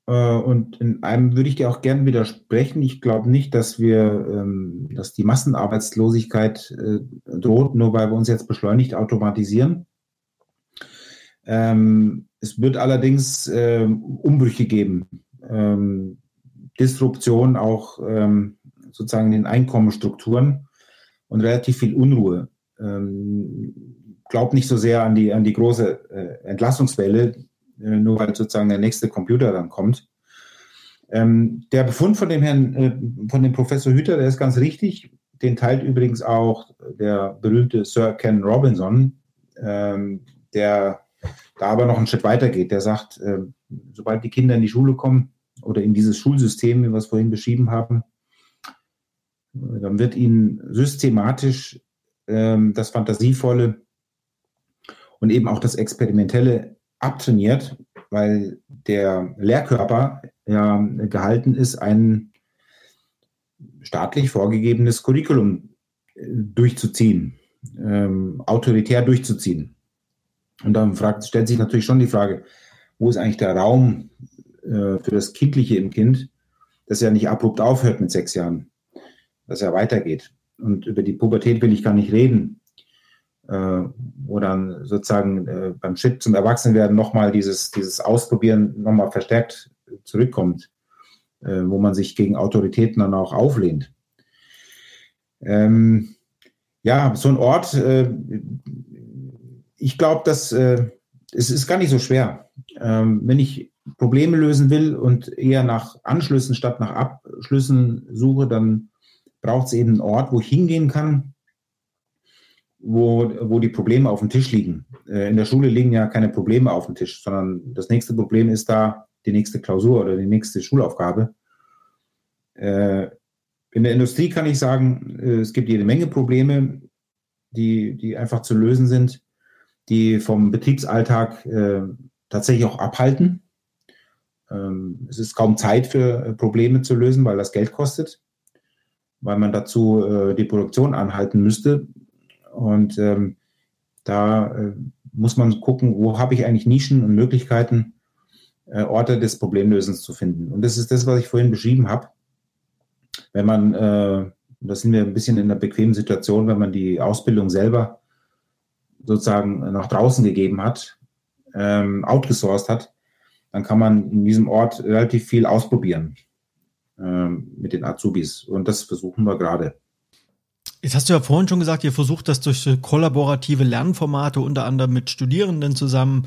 Äh, und in einem würde ich dir auch gerne widersprechen. Ich glaube nicht, dass wir, ähm, dass die Massenarbeitslosigkeit äh, droht, nur weil wir uns jetzt beschleunigt automatisieren. Ähm, es wird allerdings ähm, Umbrüche geben, Disruption auch sozusagen in den Einkommensstrukturen und relativ viel Unruhe glaube nicht so sehr an die, an die große äh, Entlassungswelle, nur weil sozusagen der nächste Computer dann kommt. Ähm, der Befund von dem Herrn, äh, von dem Professor Hüter, der ist ganz richtig. Den teilt übrigens auch der berühmte Sir Ken Robinson, ähm, der da aber noch einen Schritt weiter geht. Der sagt, äh, sobald die Kinder in die Schule kommen oder in dieses Schulsystem, wie wir es vorhin beschrieben haben, äh, dann wird ihnen systematisch ähm, das Fantasievolle und eben auch das Experimentelle abtrainiert, weil der Lehrkörper ja gehalten ist, ein staatlich vorgegebenes Curriculum äh, durchzuziehen, ähm, autoritär durchzuziehen. Und dann fragt, stellt sich natürlich schon die Frage, wo ist eigentlich der Raum äh, für das Kindliche im Kind, das ja nicht abrupt aufhört mit sechs Jahren, dass er weitergeht. Und über die Pubertät will ich gar nicht reden äh, wo dann sozusagen äh, beim Schritt zum Erwachsenwerden nochmal dieses, dieses Ausprobieren nochmal verstärkt zurückkommt, äh, wo man sich gegen Autoritäten dann auch auflehnt. Ähm, ja, so ein Ort, äh, ich glaube, dass äh, es ist gar nicht so schwer. Ähm, wenn ich Probleme lösen will und eher nach Anschlüssen statt nach Abschlüssen suche, dann braucht es eben einen Ort, wo ich hingehen kann, wo, wo die Probleme auf dem Tisch liegen. Äh, in der Schule liegen ja keine Probleme auf dem Tisch, sondern das nächste Problem ist da die nächste Klausur oder die nächste Schulaufgabe. Äh, in der Industrie kann ich sagen, äh, es gibt jede Menge Probleme, die, die einfach zu lösen sind, die vom Betriebsalltag tatsächlich auch abhalten. Ähm, es ist kaum Zeit für Probleme zu lösen, weil das Geld kostet, weil man dazu die Produktion anhalten müsste. Und ähm, da äh, muss man gucken, wo habe ich eigentlich Nischen und Möglichkeiten, äh, Orte des Problemlösens zu finden. Und das ist das, was ich vorhin beschrieben habe. Wenn man, äh, da sind wir ein bisschen in einer bequemen Situation, wenn man die Ausbildung selber sozusagen nach draußen gegeben hat, ähm, outgesourced hat, dann kann man in diesem Ort relativ viel ausprobieren ähm, mit den Azubis. Und das versuchen wir gerade. Jetzt hast du ja vorhin schon gesagt, ihr versucht das durch kollaborative Lernformate, unter anderem mit Studierenden zusammen.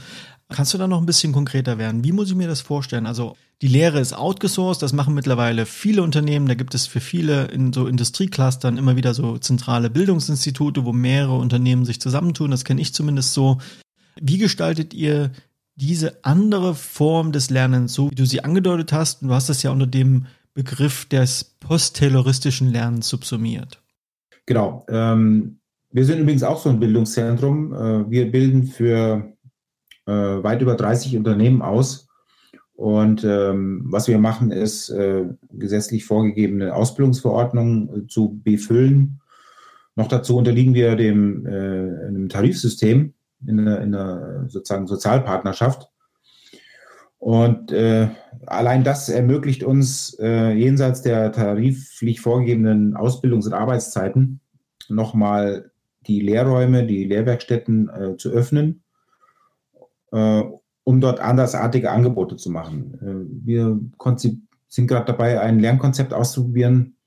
Kannst du da noch ein bisschen konkreter werden? Wie muss ich mir das vorstellen? Also die Lehre ist outgesourced, das machen mittlerweile viele Unternehmen. Da gibt es für viele in so Industrieclustern immer wieder so zentrale Bildungsinstitute, wo mehrere Unternehmen sich zusammentun. Das kenne ich zumindest so. Wie gestaltet ihr diese andere Form des Lernens, so wie du sie angedeutet hast? Und du hast das ja unter dem Begriff des post-tayloristischen Lernens subsumiert. Genau. Ähm, wir sind übrigens auch so ein Bildungszentrum. Äh, wir bilden für äh, weit über 30 Unternehmen aus Und ähm, was wir machen, ist äh, gesetzlich vorgegebene Ausbildungsverordnungen äh, zu befüllen. Noch dazu unterliegen wir dem äh, einem Tarifsystem in einer, in einer sozusagen Sozialpartnerschaft. Und äh, allein das ermöglicht uns äh, jenseits der tariflich vorgegebenen Ausbildungs- und Arbeitszeiten nochmal die Lehrräume, die Lehrwerkstätten äh, zu öffnen, äh, um dort andersartige Angebote zu machen. Äh, wir sind gerade dabei, ein Lernkonzept auszuprobieren,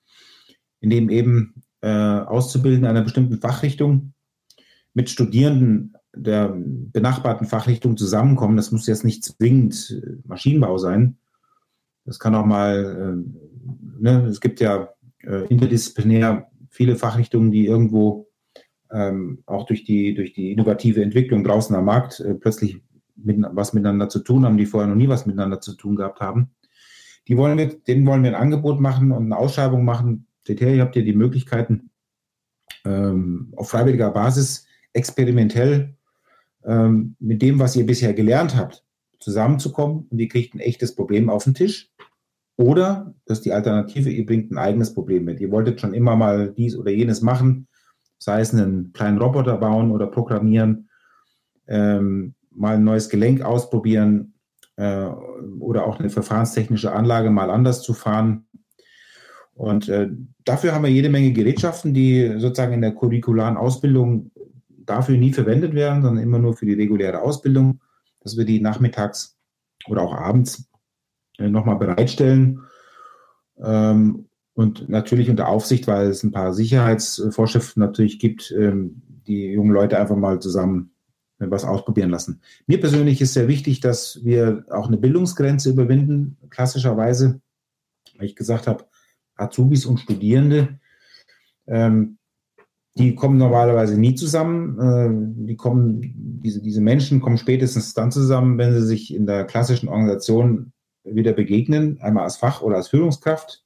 in dem eben äh, Auszubildende einer bestimmten Fachrichtung mit Studierenden der benachbarten Fachrichtung zusammenkommen. Das muss jetzt nicht zwingend äh, Maschinenbau sein. Das kann auch mal, äh, ne, es gibt ja äh, interdisziplinär viele Fachrichtungen, die irgendwo ähm, auch durch die, durch die innovative Entwicklung draußen am Markt äh, plötzlich mit, was miteinander zu tun haben, die vorher noch nie was miteinander zu tun gehabt haben. Die wollen wir, denen wollen wir ein Angebot machen und eine Ausschreibung machen. Ihr habt ja die Möglichkeiten, ähm, auf freiwilliger Basis experimentell ähm, mit dem, was ihr bisher gelernt habt, zusammenzukommen und ihr kriegt ein echtes Problem auf den Tisch. Oder, das ist die Alternative, ihr bringt ein eigenes Problem mit. Ihr wolltet schon immer mal dies oder jenes machen, sei es einen kleinen Roboter bauen oder programmieren, ähm, mal ein neues Gelenk ausprobieren äh, oder auch eine verfahrenstechnische Anlage mal anders zu fahren. Und äh, dafür haben wir jede Menge Gerätschaften, die sozusagen in der curricularen Ausbildung dafür nie verwendet werden, sondern immer nur für die reguläre Ausbildung, dass wir die nachmittags oder auch abends äh, nochmal bereitstellen. Ähm, und natürlich unter Aufsicht, weil es ein paar Sicherheitsvorschriften natürlich gibt, ähm, die jungen Leute einfach mal zusammen äh, was ausprobieren lassen. Mir persönlich ist sehr wichtig, dass wir auch eine Bildungsgrenze überwinden, klassischerweise, weil ich gesagt habe, Azubis und Studierende, ähm, die kommen normalerweise nie zusammen. Äh, die kommen, diese, diese Menschen kommen spätestens dann zusammen, wenn sie sich in der klassischen Organisation wieder begegnen, einmal als Fach- oder als Führungskraft.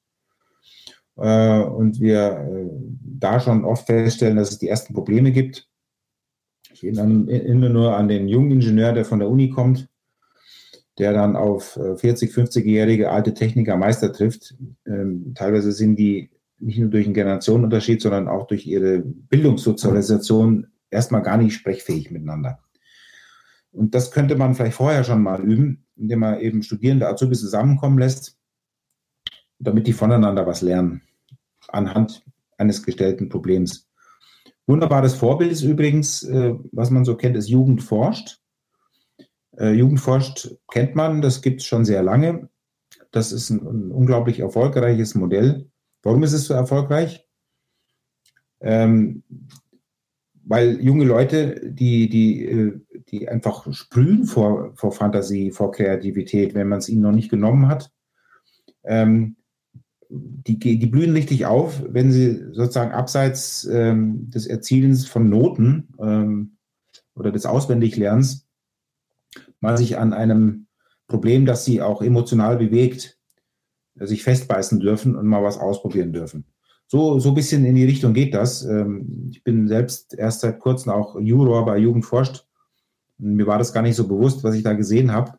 Äh, und wir äh, da schon oft feststellen, dass es die ersten Probleme gibt. Ich erinnere nur an den jungen Ingenieur, der von der Uni kommt, der dann auf 40, 50-jährige alte Techniker Meister trifft. Ähm, teilweise sind die nicht nur durch einen Generationenunterschied, sondern auch durch ihre Bildungssozialisation erstmal gar nicht sprechfähig miteinander. Und das könnte man vielleicht vorher schon mal üben, indem man eben Studierende Azubis zusammenkommen lässt, damit die voneinander was lernen, anhand eines gestellten Problems. Wunderbares Vorbild ist übrigens, äh, was man so kennt, ist Jugend forscht. Äh, Jugend forscht kennt man, das gibt es schon sehr lange. Das ist ein unglaublich erfolgreiches Modell Warum ist es so erfolgreich? Ähm, weil junge Leute, die, die, äh, die einfach sprühen vor, vor Fantasie, vor Kreativität, wenn man es ihnen noch nicht genommen hat, ähm, die, die blühen richtig auf, wenn sie sozusagen abseits ähm, des Erzielens von Noten ähm, oder des Auswendiglernens mal sich an einem Problem, das sie auch emotional bewegt, sich festbeißen dürfen und mal was ausprobieren dürfen. So, so ein bisschen in die Richtung geht das. Ähm, ich bin selbst erst seit kurzem auch Juror bei Jugend forscht. Mir war das gar nicht so bewusst, was ich da gesehen habe,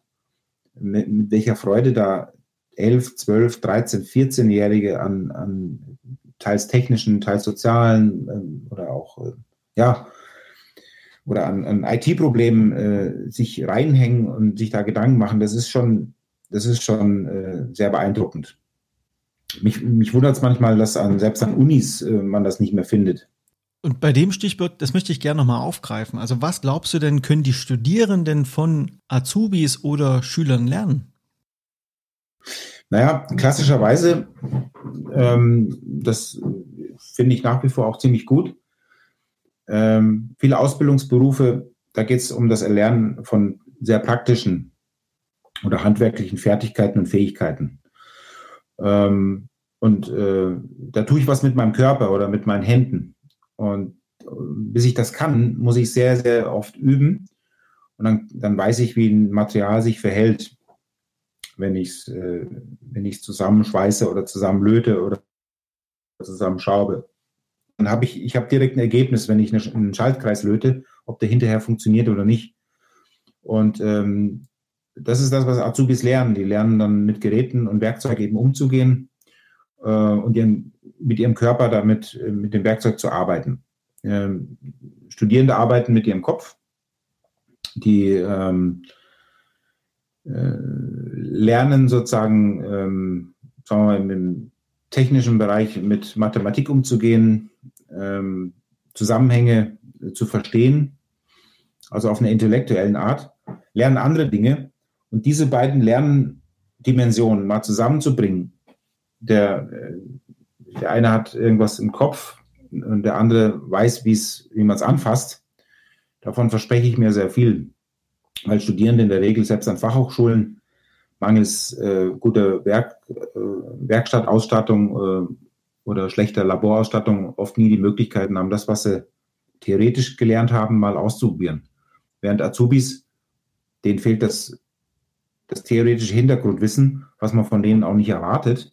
mit, mit welcher Freude da 11, 12, 13, 14-Jährige an, an teils technischen, teils sozialen ähm, oder auch, äh, ja, oder an, an IT-Problemen äh, sich reinhängen und sich da Gedanken machen. Das ist schon das ist schon äh, sehr beeindruckend. Mich, mich wundert es manchmal, dass an, selbst an Unis äh, man das nicht mehr findet. Und bei dem Stichwort, das möchte ich gerne nochmal aufgreifen. Also was glaubst du denn, können die Studierenden von Azubis oder Schülern lernen? Naja, klassischerweise, ähm, das finde ich nach wie vor auch ziemlich gut. Ähm, viele Ausbildungsberufe, da geht es um das Erlernen von sehr praktischen oder handwerklichen Fertigkeiten und Fähigkeiten. Ähm, und äh, da tue ich was mit meinem Körper oder mit meinen Händen. Und äh, bis ich das kann, muss ich sehr, sehr oft üben. Und dann, dann weiß ich, wie ein Material sich verhält, wenn ich es äh, wenn zusammenschweiße oder zusammenlöte oder zusammenschraube. Dann habe ich, ich habe direkt ein Ergebnis, wenn ich einen Schaltkreis löte, ob der hinterher funktioniert oder nicht. Und ähm, das ist das, was Azubis lernen. Die lernen dann mit Geräten und Werkzeug eben umzugehen äh, und ihren, mit ihrem Körper damit, äh, mit dem Werkzeug zu arbeiten. Ähm, Studierende arbeiten mit ihrem Kopf. Die ähm, äh, lernen sozusagen, ähm, sagen wir mal, im technischen Bereich mit Mathematik umzugehen, ähm, Zusammenhänge zu verstehen, also auf einer intellektuellen Art, lernen andere Dinge und diese beiden Lerndimensionen mal zusammenzubringen. Der, äh, der eine hat irgendwas im Kopf und der andere weiß, wie man es anfasst. Davon verspreche ich mir sehr viel, weil Studierende in der Regel selbst an Fachhochschulen mangels äh, guter Werk, äh, Werkstattausstattung äh, oder schlechter Laborausstattung oft nie die Möglichkeiten haben, das, was sie theoretisch gelernt haben, mal auszuprobieren. Während Azubis, denen fehlt das, das theoretische Hintergrundwissen, was man von denen auch nicht erwartet.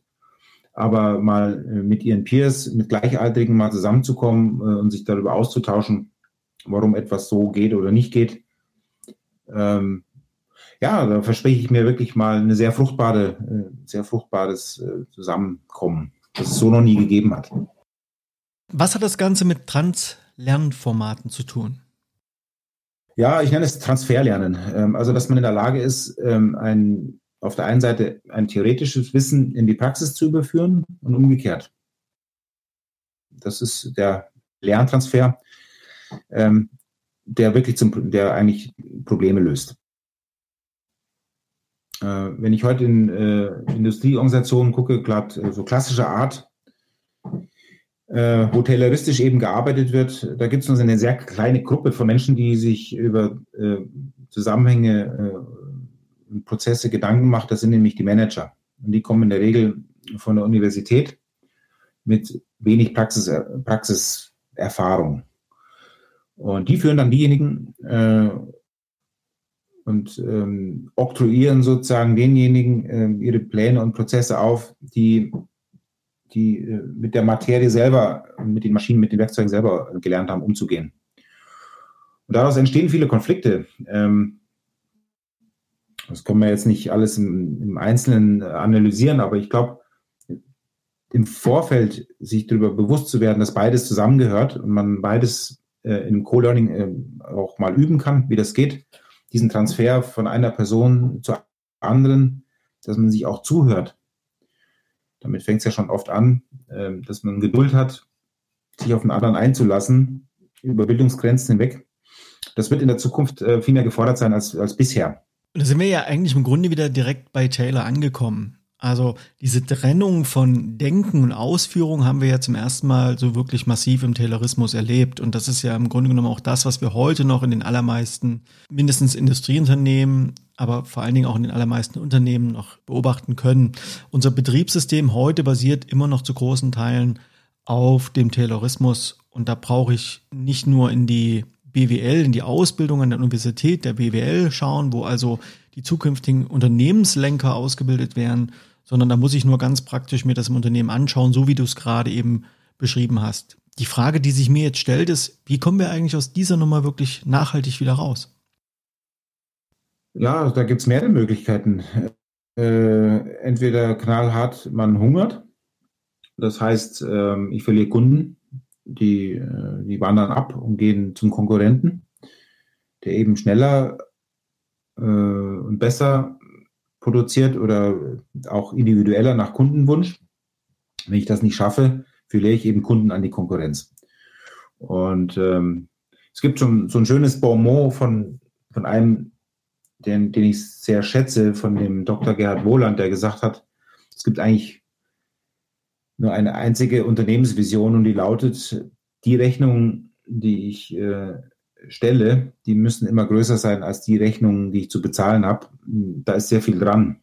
Aber mal äh, mit ihren Peers, mit Gleichaltrigen mal zusammenzukommen äh, und sich darüber auszutauschen, warum etwas so geht oder nicht geht, ähm, ja, da verspreche ich mir wirklich mal eine sehr fruchtbare, äh, sehr fruchtbares Zusammenkommen, das es so noch nie gegeben hat. Was hat das Ganze mit Trans-Lernformaten zu tun? Ja, ich nenne es Transferlernen. Ähm, also, dass man in der Lage ist, ähm, ein, auf der einen Seite ein theoretisches Wissen in die Praxis zu überführen und umgekehrt. Das ist der Lerntransfer, ähm, der wirklich zum, der eigentlich Probleme löst. Äh, wenn ich heute in äh, Industrieorganisationen gucke, gerade äh, so klassischer Art, äh, hotelleristisch eben gearbeitet wird, da gibt es nur eine sehr kleine Gruppe von Menschen, die sich über äh, Zusammenhänge und äh, Prozesse Gedanken macht. Das sind nämlich die Manager. Und die kommen in der Regel von der Universität mit wenig Praxis, Praxiserfahrung. Und die führen dann diejenigen und ähm, oktroyieren sozusagen denjenigen äh, ihre Pläne und Prozesse auf, die, die äh, mit der Materie selber, mit den Maschinen, mit den Werkzeugen selber gelernt haben, umzugehen. Und daraus entstehen viele Konflikte. Ähm, das können wir jetzt nicht alles im, Einzelnen analysieren, aber ich glaube, im Vorfeld sich darüber bewusst zu werden, dass beides zusammengehört und man beides äh, im Co-Learning äh, auch mal üben kann, wie das geht, diesen Transfer von einer Person zur anderen, dass man sich auch zuhört. Damit fängt es ja schon oft an, ähm, dass man Geduld hat, sich auf den anderen einzulassen, über Bildungsgrenzen hinweg. Das wird in der Zukunft äh, viel mehr gefordert sein als, als bisher. Da sind wir ja eigentlich im Grunde wieder direkt bei Taylor angekommen. Also diese Trennung von Denken und Ausführung haben wir ja zum ersten Mal so wirklich massiv im Taylorismus erlebt. Und das ist ja im Grunde genommen auch das, was wir heute noch in den allermeisten, mindestens Industrieunternehmen, aber vor allen Dingen auch in den allermeisten Unternehmen noch beobachten können. Unser Betriebssystem heute basiert immer noch zu großen Teilen auf dem Taylorismus. Und da brauche ich nicht nur in die BWL, in die Ausbildung an der Universität der BWL schauen, wo also die zukünftigen Unternehmenslenker ausgebildet werden, sondern da muss ich nur ganz praktisch mir das im Unternehmen anschauen, so wie du es gerade eben beschrieben hast. Die Frage, die sich mir jetzt stellt, ist, wie kommen wir eigentlich aus dieser Nummer wirklich nachhaltig wieder raus? Ja, da gibt es mehrere Möglichkeiten. Äh, entweder knallhart, man hungert. Das heißt, äh, ich verliere Kunden, die, äh, die wandern ab und gehen zum Konkurrenten, der eben schneller äh, und besser produziert oder auch individueller nach Kundenwunsch. Wenn ich das nicht schaffe, verliere ich eben Kunden an die Konkurrenz. Und ähm, es gibt schon so ein schönes Bonmot von, von einem, den, den ich sehr schätze, von dem Dr. Gerhard Wohland, der gesagt hat, es gibt eigentlich nur eine einzige Unternehmensvision und die lautet, die Rechnung, die ich äh, stelle, die müssen immer größer sein als die Rechnungen, die ich zu bezahlen habe. Da ist sehr viel dran.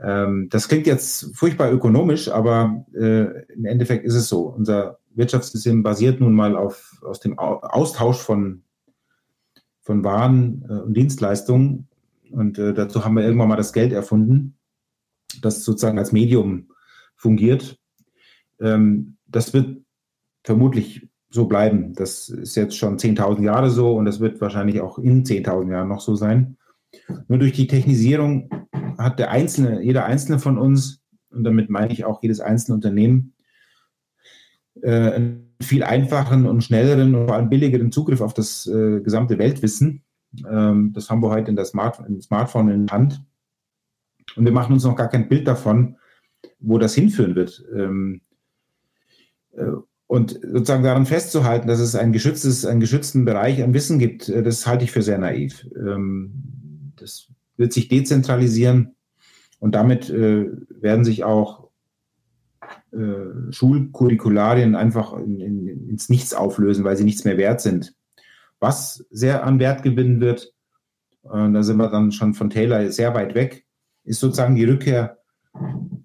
Ähm, das klingt jetzt furchtbar ökonomisch, aber äh, im Endeffekt ist es so. Unser Wirtschaftssystem basiert nun mal auf aus dem Austausch von, von Waren äh, und Dienstleistungen. Und äh, dazu haben wir irgendwann mal das Geld erfunden, das sozusagen als Medium fungiert. Ähm, das wird vermutlich so bleiben. Das ist jetzt schon 10.000 Jahre so und das wird wahrscheinlich auch in 10.000 Jahren noch so sein. Nur durch die Technisierung hat der Einzelne, jeder Einzelne von uns, und damit meine ich auch jedes einzelne Unternehmen, äh, einen viel einfacheren und schnelleren und vor allem billigeren Zugriff auf das äh, gesamte Weltwissen. Ähm, das haben wir heute in der Smart im Smartphone in der Hand. Und wir machen uns noch gar kein Bild davon, wo das hinführen wird. Ähm, äh, und sozusagen daran festzuhalten, dass es ein geschütztes, einen geschützten Bereich an Wissen gibt, äh, das halte ich für sehr naiv. Ähm, das wird sich dezentralisieren und damit äh, werden sich auch äh, Schulcurricularien einfach in, in, ins Nichts auflösen, weil sie nichts mehr wert sind. Was sehr an Wert gewinnen wird, da sind wir dann schon von Taylor sehr weit weg, ist sozusagen die Rückkehr,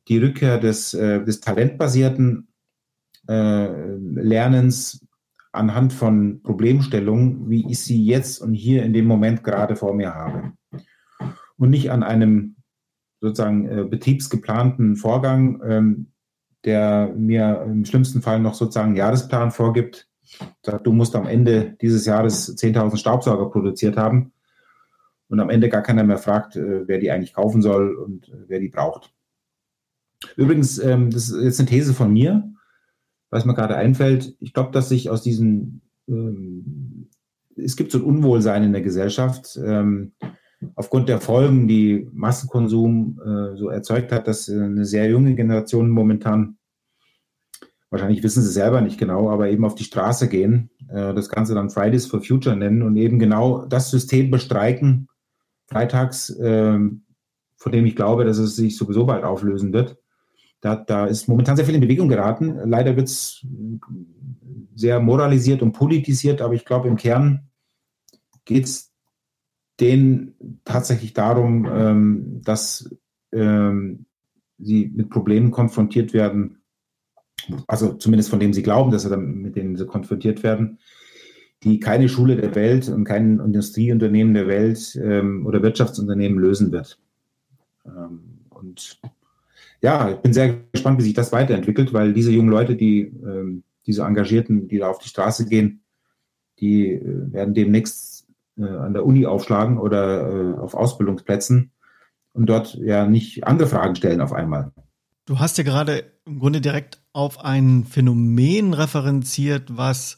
die Rückkehr des, des talentbasierten äh, Lernens anhand von Problemstellungen, wie ich sie jetzt und hier in dem Moment gerade vor mir habe. Und nicht an einem sozusagen äh, betriebsgeplanten Vorgang, ähm, der mir im schlimmsten Fall noch sozusagen einen Jahresplan vorgibt. Sagt, du musst am Ende dieses Jahres 10.000 Staubsauger produziert haben und am Ende gar keiner mehr fragt, äh, wer die eigentlich kaufen soll und äh, wer die braucht. Übrigens, ähm, das ist jetzt eine These von mir, was mir gerade einfällt. Ich glaube, dass sich aus diesen, ähm, es gibt so ein Unwohlsein in der Gesellschaft, ähm, aufgrund der Folgen, die Massenkonsum äh, so erzeugt hat, dass eine sehr junge Generation momentan, wahrscheinlich wissen sie selber nicht genau, aber eben auf die Straße gehen, äh, das Ganze dann Fridays for Future nennen und eben genau das System bestreiken, freitags, äh, von dem ich glaube, dass es sich sowieso bald auflösen wird. Da, da ist momentan sehr viel in Bewegung geraten. Leider wird es sehr moralisiert und politisiert, aber ich glaube, im Kern geht es denen tatsächlich darum, ähm, dass ähm, sie mit Problemen konfrontiert werden, also zumindest von dem sie glauben, dass sie dann, mit denen sie konfrontiert werden, die keine Schule der Welt und kein Industrieunternehmen der Welt ähm, oder Wirtschaftsunternehmen lösen wird. Ähm, und ja, ich bin sehr gespannt, wie sich das weiterentwickelt, weil diese jungen Leute, die ähm, diese Engagierten, die da auf die Straße gehen, die äh, werden demnächst äh, an der Uni aufschlagen oder äh, auf Ausbildungsplätzen und dort ja nicht andere Fragen stellen auf einmal. Du hast ja gerade im Grunde direkt auf ein Phänomen referenziert, was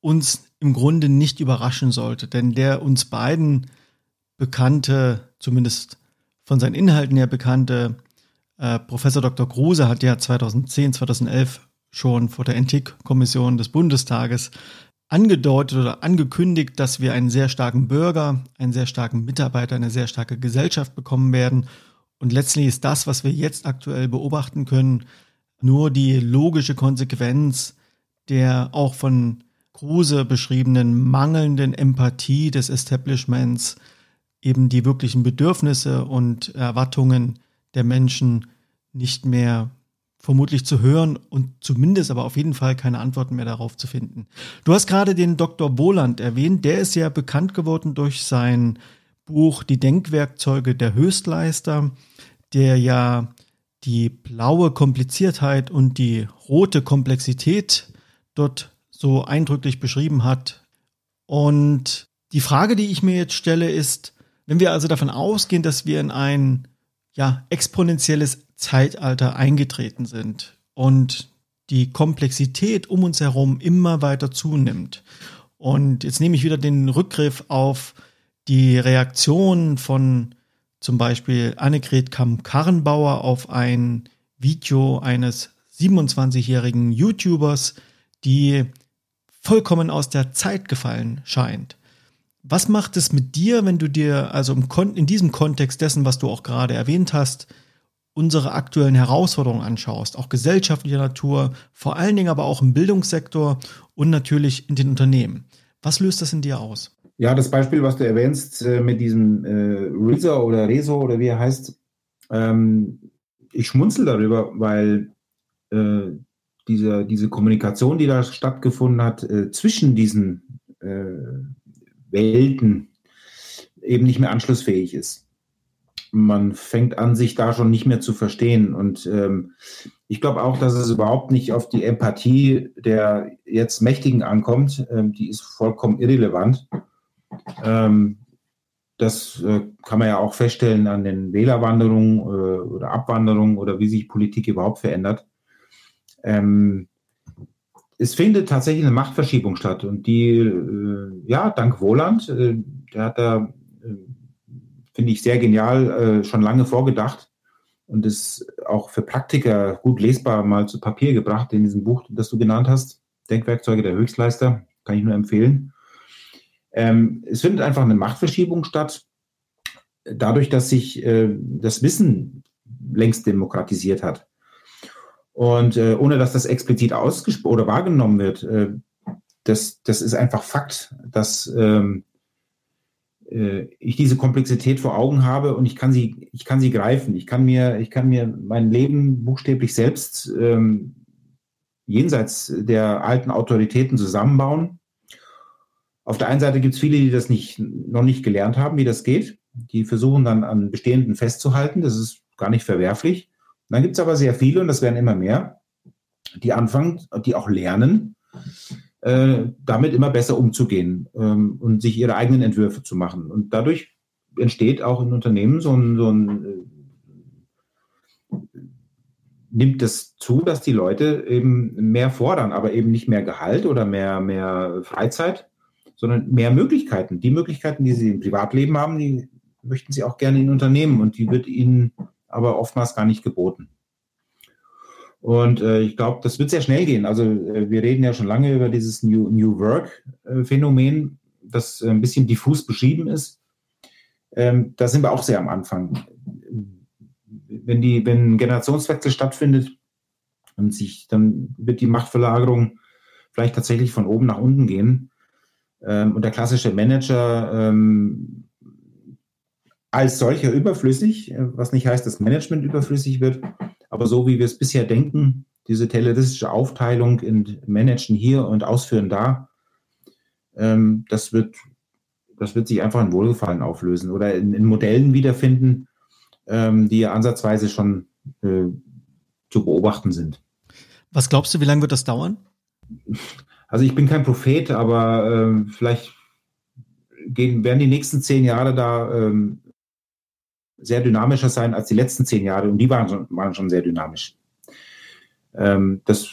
uns im Grunde nicht überraschen sollte, denn der uns beiden bekannte, zumindest von seinen Inhalten her bekannte äh, Professor Dr. Kruse hat ja 2010, 2011 schon vor der Ethikkommission des Bundestages angedeutet oder angekündigt, dass wir einen sehr starken Bürger, einen sehr starken Mitarbeiter, eine sehr starke Gesellschaft bekommen werden. Und letztlich ist das, was wir jetzt aktuell beobachten können, nur die logische Konsequenz der auch von Kruse beschriebenen mangelnden Empathie des Establishments, eben die wirklichen Bedürfnisse und Erwartungen der Menschen nicht mehr vermutlich zu hören und zumindest aber auf jeden Fall keine Antworten mehr darauf zu finden. Du hast gerade den Dr. Boland erwähnt, der ist ja bekannt geworden durch sein Buch Die Denkwerkzeuge der Höchstleister, der ja die blaue Kompliziertheit und die rote Komplexität dort so eindrücklich beschrieben hat. Und die Frage, die ich mir jetzt stelle, ist, wenn wir also davon ausgehen, dass wir in ein ja, exponentielles Zeitalter eingetreten sind und die Komplexität um uns herum immer weiter zunimmt. Und jetzt nehme ich wieder den Rückgriff auf die Reaktion von zum Beispiel Annegret Kamm-Karrenbauer auf ein Video eines 27-jährigen YouTubers, die vollkommen aus der Zeit gefallen scheint. Was macht es mit dir, wenn du dir also in diesem Kontext dessen, was du auch gerade erwähnt hast, unsere aktuellen Herausforderungen anschaust, auch gesellschaftlicher Natur, vor allen Dingen aber auch im Bildungssektor und natürlich in den Unternehmen. Was löst das in dir aus? Ja, das Beispiel, was du erwähnst äh, mit diesem äh, Rezo oder Rezo oder wie er heißt, ähm, ich schmunzel darüber, weil äh, diese, diese Kommunikation, die da stattgefunden hat, zwischen diesen Welten eben nicht mehr anschlussfähig ist. Man fängt an, sich da schon nicht mehr zu verstehen. Und ähm, ich glaube auch, dass es überhaupt nicht auf die Empathie der jetzt Mächtigen ankommt. Ähm, die ist vollkommen irrelevant. Ähm, das äh, kann man ja auch feststellen an den Wählerwanderungen äh, oder Abwanderungen oder wie sich Politik überhaupt verändert. Ähm, es findet tatsächlich eine Machtverschiebung statt und die, äh, ja, dank Wohland, äh, der hat da, äh, finde ich, sehr genial äh, schon lange vorgedacht und ist auch für Praktiker gut lesbar mal zu Papier gebracht in diesem Buch, das du genannt hast, Denkwerkzeuge der Höchstleister, kann ich nur empfehlen. Ähm, es findet einfach eine Machtverschiebung statt, dadurch, dass sich äh, das Wissen längst demokratisiert hat. Und äh, ohne dass das explizit ausgesprochen oder wahrgenommen wird, äh, das, das ist einfach Fakt, dass ähm, äh, ich diese Komplexität vor Augen habe und ich kann sie, ich kann sie greifen. Ich kann mir, ich kann mir mein Leben buchstäblich selbst ähm, jenseits der alten Autoritäten zusammenbauen. Auf der einen Seite gibt es viele, die das nicht, noch nicht gelernt haben, wie das geht. Die versuchen dann an Bestehenden festzuhalten. Das ist gar nicht verwerflich. Dann gibt es aber sehr viele, und das werden immer mehr, die anfangen, die auch lernen, äh, damit immer besser umzugehen ähm, und sich ihre eigenen Entwürfe zu machen. Und dadurch entsteht auch in Unternehmen so ein, so ein äh, nimmt es zu, dass die Leute eben mehr fordern, aber eben nicht mehr Gehalt oder mehr, mehr Freizeit, sondern mehr Möglichkeiten. Die Möglichkeiten, die sie im Privatleben haben, die möchten sie auch gerne in Unternehmen und die wird ihnen aber oftmals gar nicht geboten. Und äh, ich glaube, das wird sehr schnell gehen. Also äh, wir reden ja schon lange über dieses New, New Work-Phänomen, äh, das ein bisschen diffus beschrieben ist. Ähm, da sind wir auch sehr am Anfang. Wenn, die, wenn ein Generationswechsel stattfindet und sich, dann wird die Machtverlagerung vielleicht tatsächlich von oben nach unten gehen. Ähm, und der klassische Manager ähm, als solcher überflüssig, äh, was nicht heißt, dass Management überflüssig wird, aber so wie wir es bisher denken, diese terroristische Aufteilung in Managen hier und Ausführen da, ähm, das, wird, das wird sich einfach in Wohlgefallen auflösen oder in, in Modellen wiederfinden, ähm, die ja ansatzweise schon äh, zu beobachten sind. Was glaubst du, wie lange wird das dauern? Also ich bin kein Prophet, aber äh, vielleicht gehen, werden die nächsten zehn Jahre da ähm, sehr dynamischer sein als die letzten zehn Jahre und die waren schon, waren schon sehr dynamisch. Ähm, das,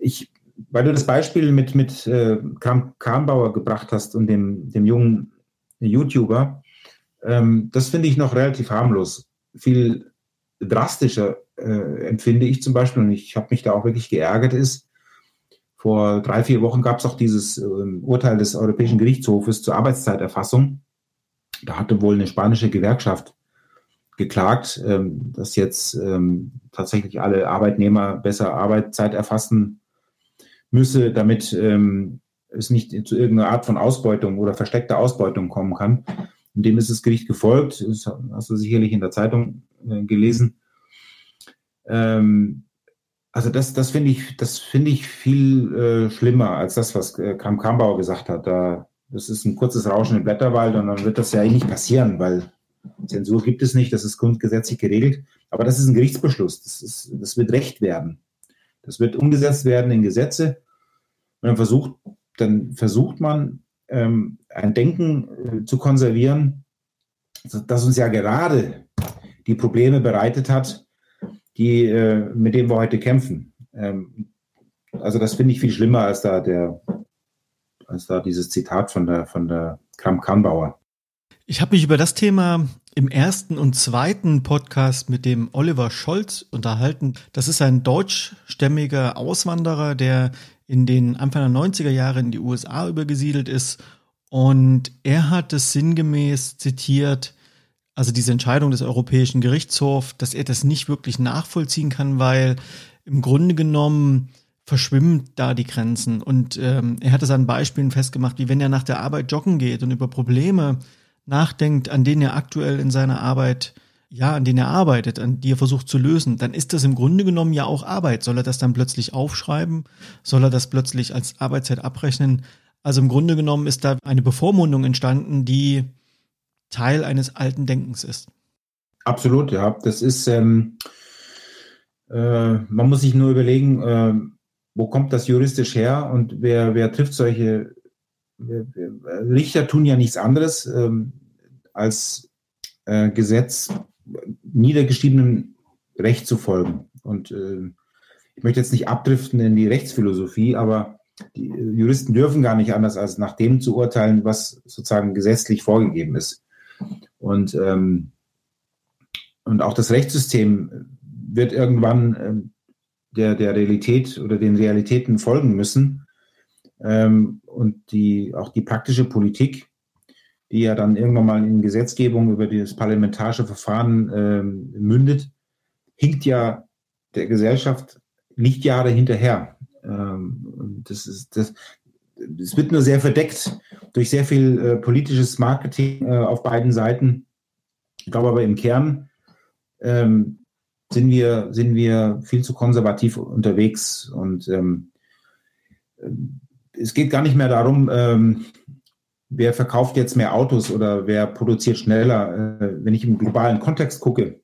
ich, weil du das Beispiel mit, mit äh, Karnbauer gebracht hast und dem, dem jungen YouTuber, ähm, das finde ich noch relativ harmlos. Viel drastischer äh, empfinde ich zum Beispiel, und ich habe mich da auch wirklich geärgert, ist, vor drei, vier Wochen gab es auch dieses äh, Urteil des Europäischen Gerichtshofes zur Arbeitszeiterfassung. Da hatte wohl eine spanische Gewerkschaft geklagt, ähm, dass jetzt ähm, tatsächlich alle Arbeitnehmer besser Arbeitszeit erfassen müsse, damit ähm, es nicht zu irgendeiner Art von Ausbeutung oder versteckter Ausbeutung kommen kann. Und dem ist das Gericht gefolgt. Das hast du sicherlich in der Zeitung äh, gelesen. Also das, das finde ich, das finde ich viel äh, schlimmer als das, was äh, Kram Kambauer gesagt hat. Da das ist ein kurzes Rauschen im Blätterwald und dann wird das ja eigentlich nicht passieren, weil Zensur gibt es nicht, das ist grundgesetzlich geregelt. Aber das ist ein Gerichtsbeschluss, das, ist, das wird Recht werden. Das wird umgesetzt werden in Gesetze. Und dann versucht, dann versucht man, ähm, ein Denken äh, zu konservieren, das uns ja gerade die Probleme bereitet hat, die, äh, mit denen wir heute kämpfen. Ähm, also das finde ich viel schlimmer als da der als da dieses Zitat von der, von der Kram-Karnbauer. Ich habe mich über das Thema im ersten und zweiten Podcast mit dem Oliver Scholz unterhalten. Das ist ein deutschstämmiger Auswanderer, der in den Anfang der 90er Jahre in die USA übergesiedelt ist. Und er hat es sinngemäß zitiert, also diese Entscheidung des Europäischen Gerichtshofs, dass er das nicht wirklich nachvollziehen kann, weil im Grunde genommen verschwimmt da die Grenzen. Und ähm, er hat es an Beispielen festgemacht, wie wenn er nach der Arbeit joggen geht und über Probleme nachdenkt, an denen er aktuell in seiner Arbeit, ja, an denen er arbeitet, an die er versucht zu lösen, dann ist das im Grunde genommen ja auch Arbeit. Soll er das dann plötzlich aufschreiben? Soll er das plötzlich als Arbeitszeit abrechnen? Also im Grunde genommen ist da eine Bevormundung entstanden, die Teil eines alten Denkens ist. Absolut, ja. Das ist, ähm, äh, man muss sich nur überlegen, äh, wo kommt das juristisch her und wer, wer trifft solche Richter tun ja nichts anderes ähm, als äh, Gesetz niedergeschriebenem Recht zu folgen. Und äh, ich möchte jetzt nicht abdriften in die Rechtsphilosophie, aber die Juristen dürfen gar nicht anders als nach dem zu urteilen, was sozusagen gesetzlich vorgegeben ist. Und, ähm, und auch das Rechtssystem wird irgendwann ähm, der, der Realität oder den Realitäten folgen müssen. Ähm, und die, auch die praktische Politik, die ja dann irgendwann mal in Gesetzgebung über das parlamentarische Verfahren ähm, mündet, hinkt ja der Gesellschaft Lichtjahre hinterher. Ähm, das ist, das, es wird nur sehr verdeckt durch sehr viel äh, politisches Marketing äh, auf beiden Seiten. Ich glaube aber im Kern ähm, sind, wir, sind wir viel zu konservativ unterwegs und ähm, es geht gar nicht mehr darum, ähm, wer verkauft jetzt mehr Autos oder wer produziert schneller. Äh, wenn ich im globalen Kontext gucke,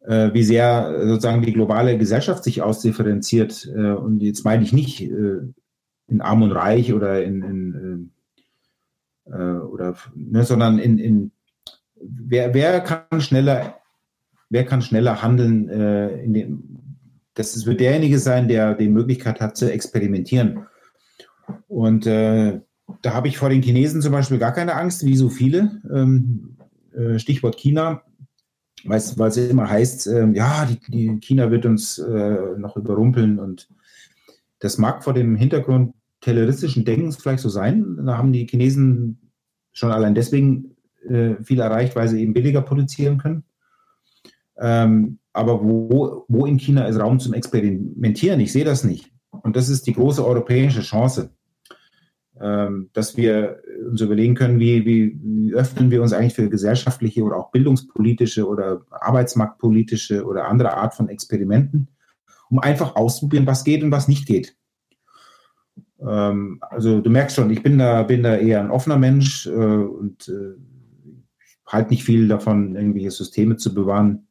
äh, wie sehr sozusagen die globale Gesellschaft sich ausdifferenziert. Äh, und jetzt meine ich nicht äh, in Arm und Reich oder in, in äh, äh, oder ne, sondern in, in wer, wer kann schneller, wer kann schneller handeln äh, in dem, das wird derjenige sein, der die Möglichkeit hat zu experimentieren. Und äh, da habe ich vor den Chinesen zum Beispiel gar keine Angst, wie so viele. Ähm, äh, Stichwort China weil es immer heißt, äh, ja, die, die, China wird uns äh, noch überrumpeln und das mag vor dem Hintergrund terroristischen Denkens vielleicht so sein. Da haben die Chinesen schon allein deswegen äh, viel erreicht, weil sie eben billiger produzieren können. Ähm, aber wo, wo in China ist Raum zum Experimentieren? Ich sehe das nicht. Und das ist die große europäische Chance. Ähm, dass wir uns überlegen können, wie, wie, wie öffnen wir uns eigentlich für gesellschaftliche oder auch bildungspolitische oder arbeitsmarktpolitische oder andere Art von Experimenten, um einfach auszuprobieren, was geht und was nicht geht. Ähm, also du merkst schon, ich bin da, bin da eher ein offener Mensch äh, und äh, halte nicht viel davon, irgendwelche Systeme zu bewahren,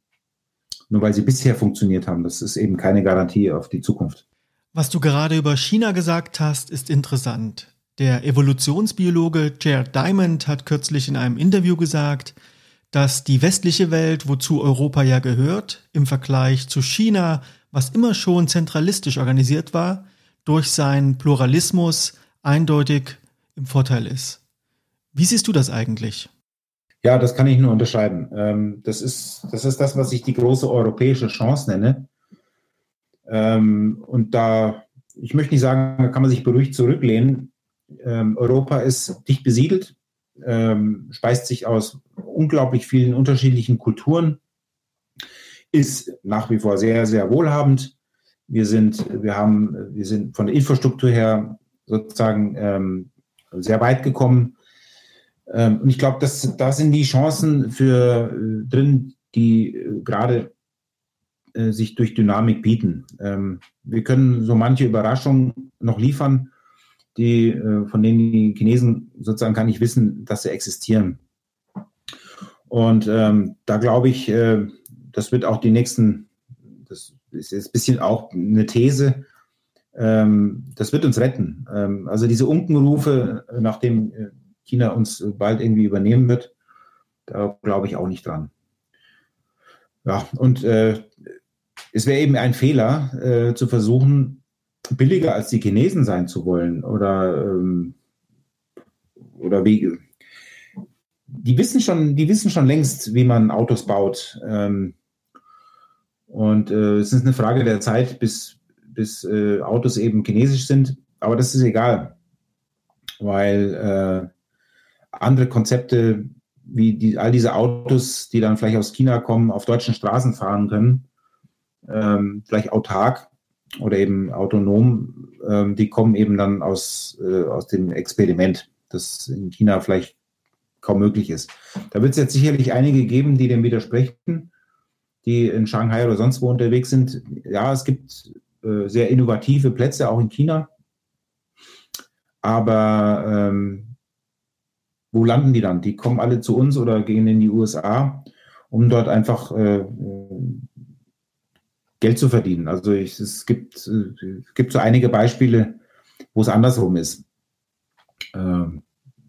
nur weil sie bisher funktioniert haben. Das ist eben keine Garantie auf die Zukunft. Was du gerade über China gesagt hast, ist interessant. Der Evolutionsbiologe Jared Diamond hat kürzlich in einem Interview gesagt, dass die westliche Welt, wozu Europa ja gehört, im Vergleich zu China, was immer schon zentralistisch organisiert war, durch seinen Pluralismus eindeutig im Vorteil ist. Wie siehst du das eigentlich? Ja, das kann ich nur unterscheiden. Ähm, das ist, das ist das, was ich die große europäische Chance nenne. Ähm, und da, ich möchte nicht sagen, da kann man sich beruhigt zurücklehnen ähm, Europa ist dicht besiedelt, ähm, speist sich aus unglaublich vielen unterschiedlichen Kulturen, ist nach wie vor sehr, sehr wohlhabend. Wir sind, wir haben, wir sind von der Infrastruktur her sozusagen ähm, sehr weit gekommen. Ähm, und ich glaube, da sind die Chancen für äh, drin, die äh, gerade äh, sich durch Dynamik bieten. Ähm, wir können so manche Überraschungen noch liefern die, äh, von denen die Chinesen sozusagen gar nicht wissen, dass sie existieren. Und ähm, da glaube ich, äh, das wird auch die nächsten, das ist jetzt ein bisschen auch eine These, ähm, das wird uns retten. Ähm, also diese Unkenrufe, äh, China uns bald irgendwie übernehmen wird, da glaube ich auch nicht dran. Ja, und äh, es wäre eben ein Fehler, äh, zu versuchen, billiger als die Chinesen sein zu wollen oder, ähm, oder wie. Die wissen schon, die wissen schon längst, wie man Autos baut. Ähm, und äh, es ist eine Frage der Zeit, bis, bis äh, Autos eben chinesisch sind. Aber das ist egal, weil äh, andere Konzepte wie die, all diese Autos, die dann vielleicht aus China kommen, auf deutschen Straßen fahren können, ähm, vielleicht autark, oder eben autonom, ähm, die kommen eben dann aus, äh, aus dem Experiment, das in China vielleicht kaum möglich ist. Da wird es jetzt sicherlich einige geben, die dem widersprechen, die in Shanghai oder sonst wo unterwegs sind. Ja, es gibt äh, sehr innovative Plätze, auch in China. Aber ähm, wo landen die dann? Die kommen alle zu uns oder gehen in die USA, um dort einfach äh, Geld zu verdienen. Also ich, es gibt, äh, gibt so einige Beispiele, wo es andersrum ist. äh,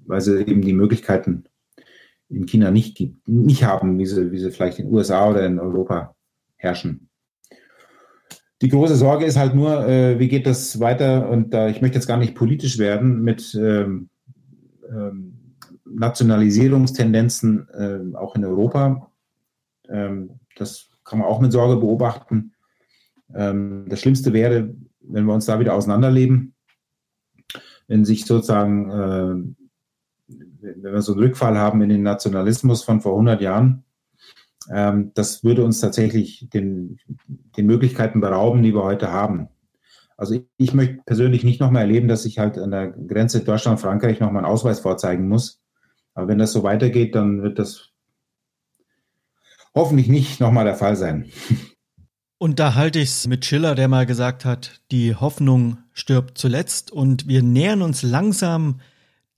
weil sie eben die Möglichkeiten in China nicht gibt, nicht haben, wie sie, wie sie vielleicht in den USA oder in Europa herrschen. Die große Sorge ist halt nur, äh, wie geht das weiter? Und da ich möchte jetzt gar nicht politisch werden mit ähm, ähm, Nationalisierungstendenzen äh, auch in Europa. Ähm, das kann man auch mit Sorge beobachten. Ähm, das Schlimmste wäre, wenn wir uns da wieder auseinanderleben, wenn sich sozusagen, äh, wenn wir so einen Rückfall haben in den Nationalismus von vor 100 Jahren, ähm, das würde uns tatsächlich den, den Möglichkeiten berauben, die wir heute haben. Also ich, ich möchte persönlich nicht nochmal erleben, dass ich halt an der Grenze Deutschland-Frankreich nochmal einen Ausweis vorzeigen muss. Aber wenn das so weitergeht, dann wird das hoffentlich nicht nochmal der Fall sein. *laughs* Und da halte ich es mit Schiller, der mal gesagt hat, die Hoffnung stirbt zuletzt. Und wir nähern uns langsam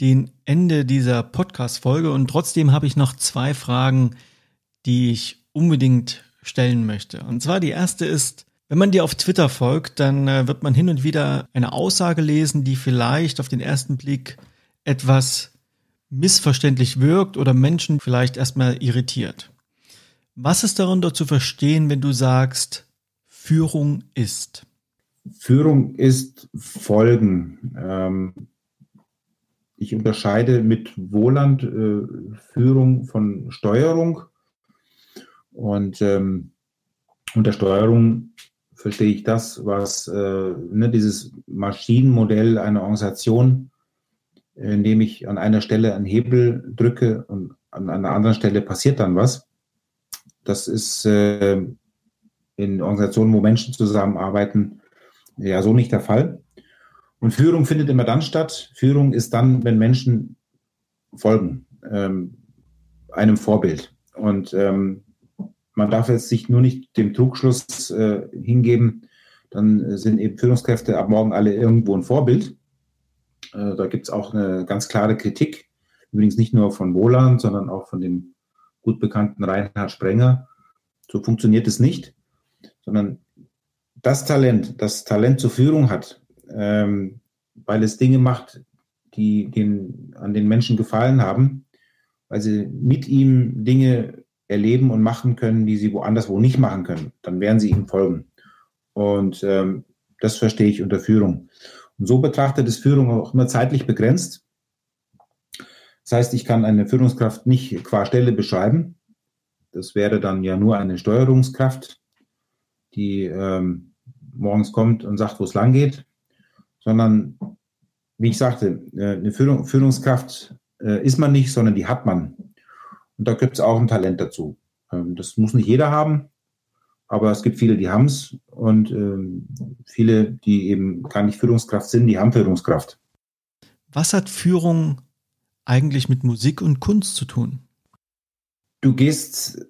den Ende dieser Podcast-Folge. Und trotzdem habe ich noch zwei Fragen, die ich unbedingt stellen möchte. Und zwar die erste ist, wenn man dir auf Twitter folgt, dann äh, wird man hin und wieder eine Aussage lesen, die vielleicht auf den ersten Blick etwas missverständlich wirkt oder Menschen vielleicht erstmal irritiert. Was ist darunter zu verstehen, wenn du sagst, Führung ist? Führung ist Folgen. Ähm, ich unterscheide mit Wohland äh, Führung von Steuerung. Und ähm, unter Steuerung verstehe ich das, was äh, ne, dieses Maschinenmodell einer Organisation, indem ich an einer Stelle einen Hebel drücke und an einer anderen Stelle passiert dann was. Das ist äh, in Organisationen, wo Menschen zusammenarbeiten, ja so nicht der Fall. Und Führung findet immer dann statt. Führung ist dann, wenn Menschen folgen, ähm, einem Vorbild. Und ähm, man darf jetzt sich nur nicht dem Trugschluss äh, hingeben, dann sind eben Führungskräfte ab morgen alle irgendwo ein Vorbild. Äh, da gibt es auch eine ganz klare Kritik, übrigens nicht nur von Wohlan, sondern auch von dem gut bekannten Reinhard Sprenger. So funktioniert es nicht sondern das Talent, das Talent zur Führung hat, ähm, weil es Dinge macht, die den, an den Menschen gefallen haben, weil sie mit ihm Dinge erleben und machen können, die sie woanders wo nicht machen können, dann werden sie ihm folgen. Und ähm, das verstehe ich unter Führung. Und so betrachtet ist Führung auch immer zeitlich begrenzt. Das heißt, ich kann eine Führungskraft nicht qua Stelle beschreiben. Das wäre dann ja nur eine Steuerungskraft, die ähm, morgens kommt und sagt, wo es lang geht, sondern, wie ich sagte, äh, eine Führung, Führungskraft äh, ist man nicht, sondern die hat man. Und da gibt es auch ein Talent dazu. Ähm, das muss nicht jeder haben, aber es gibt viele, die haben es und ähm, viele, die eben gar nicht Führungskraft sind, die haben Führungskraft. Was hat Führung eigentlich mit Musik und Kunst zu tun? Du gehst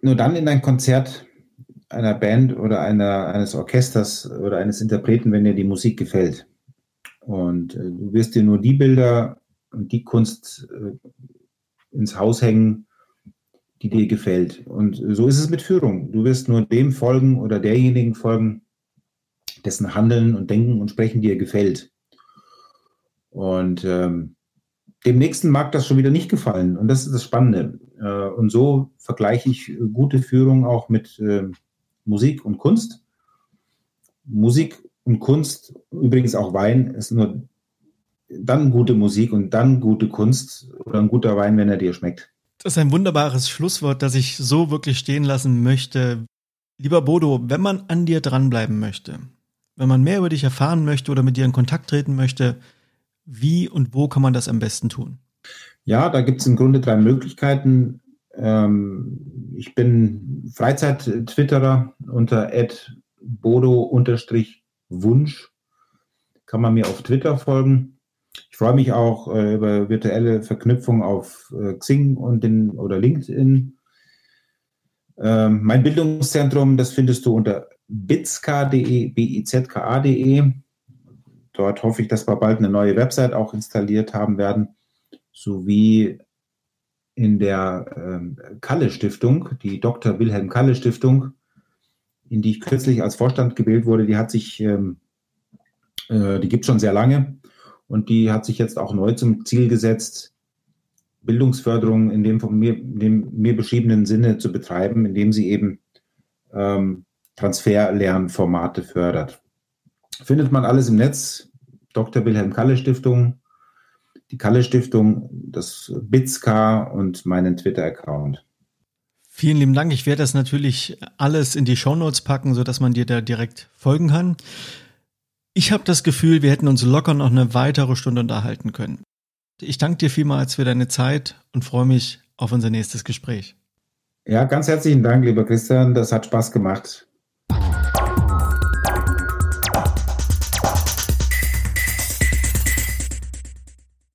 nur dann in ein Konzert, einer Band oder einer, eines Orchesters oder eines Interpreten, wenn dir die Musik gefällt. Und äh, du wirst dir nur die Bilder und die Kunst äh, ins Haus hängen, die dir gefällt. Und so ist es mit Führung. Du wirst nur dem folgen oder derjenigen folgen, dessen Handeln und Denken und Sprechen dir gefällt. Und ähm, dem Nächsten mag das schon wieder nicht gefallen. Und das ist das Spannende. Äh, und so vergleiche ich gute Führung auch mit äh, Musik und Kunst. Musik und Kunst, übrigens auch Wein, ist nur dann gute Musik und dann gute Kunst oder ein guter Wein, wenn er dir schmeckt. Das ist ein wunderbares Schlusswort, das ich so wirklich stehen lassen möchte. Lieber Bodo, wenn man an dir dranbleiben möchte, wenn man mehr über dich erfahren möchte oder mit dir in Kontakt treten möchte, wie und wo kann man das am besten tun? Ja, da gibt es im Grunde drei Möglichkeiten. Ähm, ich bin Freizeit-Twitterer unter bodo-wunsch. Kann man mir auf Twitter folgen. Ich freue mich auch äh, über virtuelle Verknüpfung auf äh, Xing und den, oder LinkedIn. Ähm, mein Bildungszentrum, das findest du unter bizka.de, B-I-Z-K-A.de. Dort hoffe ich, dass wir bald eine neue Website auch installiert haben werden, sowie in der ähm, Kalle Stiftung, die Dr. Wilhelm Kalle Stiftung, in die ich kürzlich als Vorstand gewählt wurde, die hat sich, ähm, äh, die gibt schon sehr lange Und die hat sich jetzt auch neu zum Ziel gesetzt, Bildungsförderung in dem von mir, dem mir beschriebenen Sinne zu betreiben, indem sie eben ähm, Transferlernformate fördert. Findet man alles im Netz. Dr. Wilhelm Kalle Stiftung, die Kalle Stiftung, das BITSK und meinen Twitter-Account. Vielen lieben Dank. Ich werde das natürlich alles in die Shownotes packen, sodass man dir da direkt folgen kann. Ich habe das Gefühl, wir hätten uns locker noch eine weitere Stunde unterhalten können. Ich danke dir vielmals für deine Zeit und freue mich auf unser nächstes Gespräch. Ja, ganz herzlichen Dank, lieber Christian. Das hat Spaß gemacht.